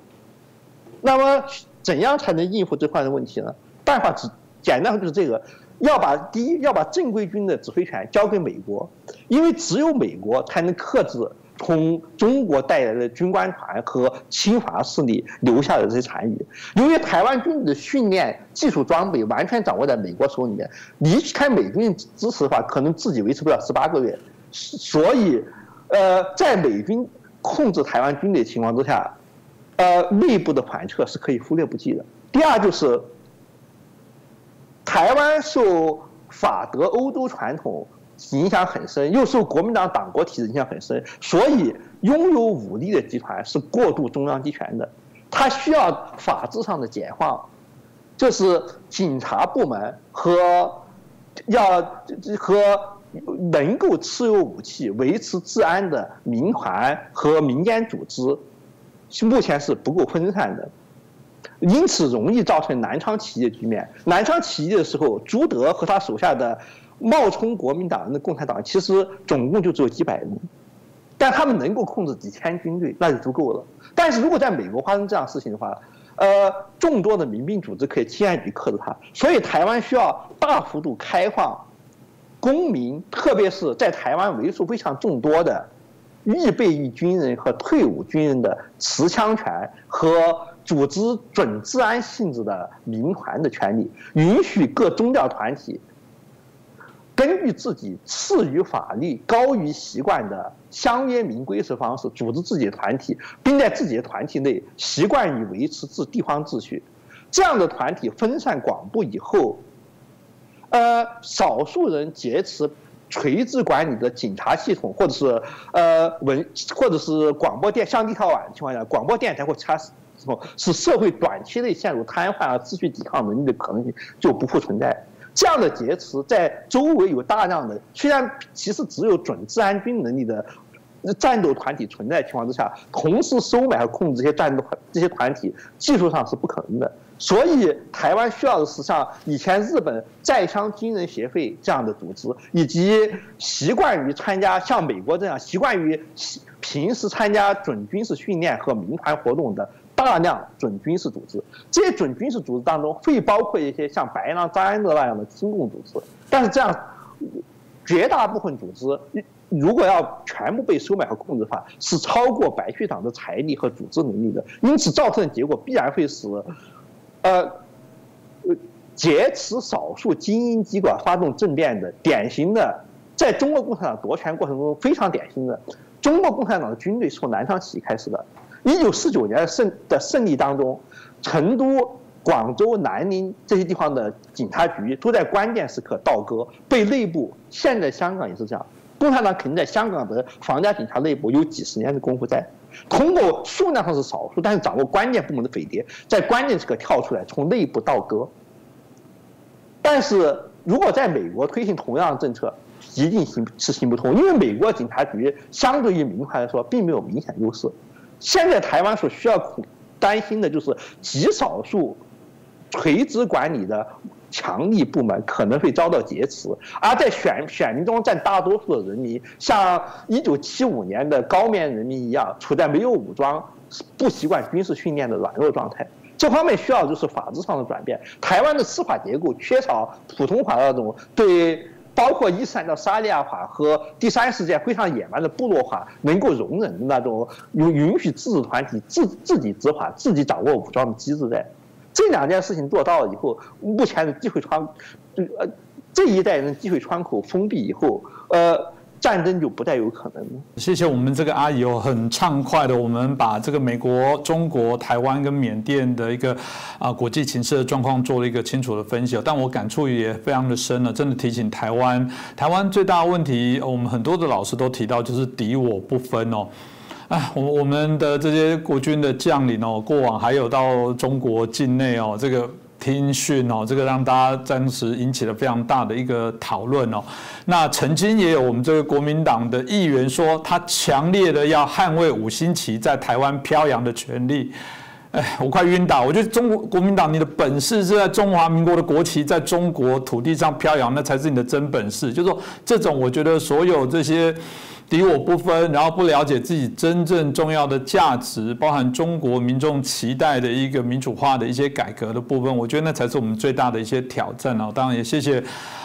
那么怎样才能应付这块的问题呢？办法只简单就是这个，要把第一要把正规军的指挥权交给美国，因为只有美国才能克制。从中国带来的军官团和侵华势力留下的这些残余，由于台湾军队的训练、技术装备完全掌握在美国手里面，离开美军支持的话，可能自己维持不了十八个月。所以，呃，在美军控制台湾军队情况之下，呃，内部的反撤是可以忽略不计的。第二就是，台湾受法德欧洲传统。影响很深，又受国民党党国体制影响很深，所以拥有武力的集团是过度中央集权的，它需要法制上的简化，就是警察部门和要和能够持有武器维持治安的民团和民间组织，目前是不够分散的，因此容易造成南昌起义的局面。南昌起义的时候，朱德和他手下的。冒充国民党人的共产党其实总共就只有几百人，但他们能够控制几千军队，那就足够了。但是如果在美国发生这样事情的话，呃，众多的民兵组织可以轻而易举克制他。所以台湾需要大幅度开放公民，特别是在台湾为数非常众多的预备役军人和退伍军人的持枪权和组织准治安性质的民团的权利，允许各宗教团体。根据自己次于法律、高于习惯的相约民规式方式组织自己的团体，并在自己的团体内习惯于维持自地方秩序，这样的团体分散广布以后，呃，少数人劫持垂直管理的警察系统，或者是呃文，或者是广播电像立陶宛的情况下，广播电台或其他，使社会短期内陷入瘫痪而失去抵抗能力的可能性就不复存在。这样的劫持在周围有大量的，虽然其实只有准治安军能力的战斗团体存在情况之下，同时收买和控制这些战斗这些团体，技术上是不可能的。所以台湾需要的是像以前日本在乡军人协会这样的组织，以及习惯于参加像美国这样习惯于平时参加准军事训练和民团活动的。大量准军事组织，这些准军事组织当中会包括一些像白狼、张安乐那样的亲共组织，但是这样绝大部分组织如果要全部被收买和控制的话，是超过白区党的财力和组织能力的，因此造成的结果必然会使，呃，劫持少数精英机关发动政变的典型的，在中国共产党夺权过程中非常典型的，中国共产党的军队是从南昌起义开始的。一九四九年的胜的胜利当中，成都、广州、南宁这些地方的警察局都在关键时刻倒戈，被内部。现在香港也是这样，共产党肯定在香港的皇家警察内部有几十年的功夫在，通过数量上是少数，但是掌握关键部门的匪谍，在关键时刻跳出来，从内部倒戈。但是如果在美国推行同样的政策，一定行是行不通，因为美国警察局相对于民团来说，并没有明显优势。现在台湾所需要担心的就是极少数垂直管理的强力部门可能会遭到劫持，而在选选民中占大多数的人民，像一九七五年的高棉人民一样，处在没有武装、不习惯军事训练的软弱状态。这方面需要就是法制上的转变。台湾的司法结构缺少普通法那种对。包括伊斯兰的沙利亚法和第三世界非常野蛮的部落法能够容忍的那种允允许自治团体自自己执法、自己掌握武装的机制，在这两件事情做到了以后，目前的机会窗，呃，这一代人机会窗口封闭以后，呃。战争就不再有可能。谢谢我们这个阿姨哦，很畅快的，我们把这个美国、中国、台湾跟缅甸的一个啊国际情势的状况做了一个清楚的分析。但我感触也非常的深了，真的提醒台湾，台湾最大的问题，我们很多的老师都提到，就是敌我不分哦。哎，我我们的这些国军的将领哦，过往还有到中国境内哦，这个。听讯哦，这个让大家当时引起了非常大的一个讨论哦。那曾经也有我们这个国民党的议员说，他强烈的要捍卫五星旗在台湾飘扬的权利。哎，我快晕倒！我觉得中国国民党，你的本事是在中华民国的国旗在中国土地上飘扬，那才是你的真本事。就是说，这种我觉得所有这些敌我不分，然后不了解自己真正重要的价值，包含中国民众期待的一个民主化的一些改革的部分，我觉得那才是我们最大的一些挑战哦。当然也谢谢。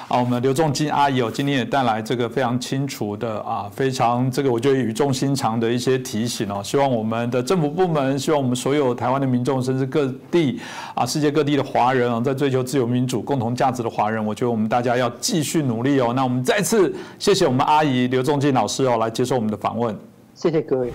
啊，我们刘仲金阿姨哦，今天也带来这个非常清楚的啊，非常这个我觉得语重心长的一些提醒哦。希望我们的政府部门，希望我们所有台湾的民众，甚至各地啊，世界各地的华人啊，在追求自由民主共同价值的华人，我觉得我们大家要继续努力哦。那我们再次谢谢我们阿姨刘仲金老师哦，来接受我们的访问。谢谢各位。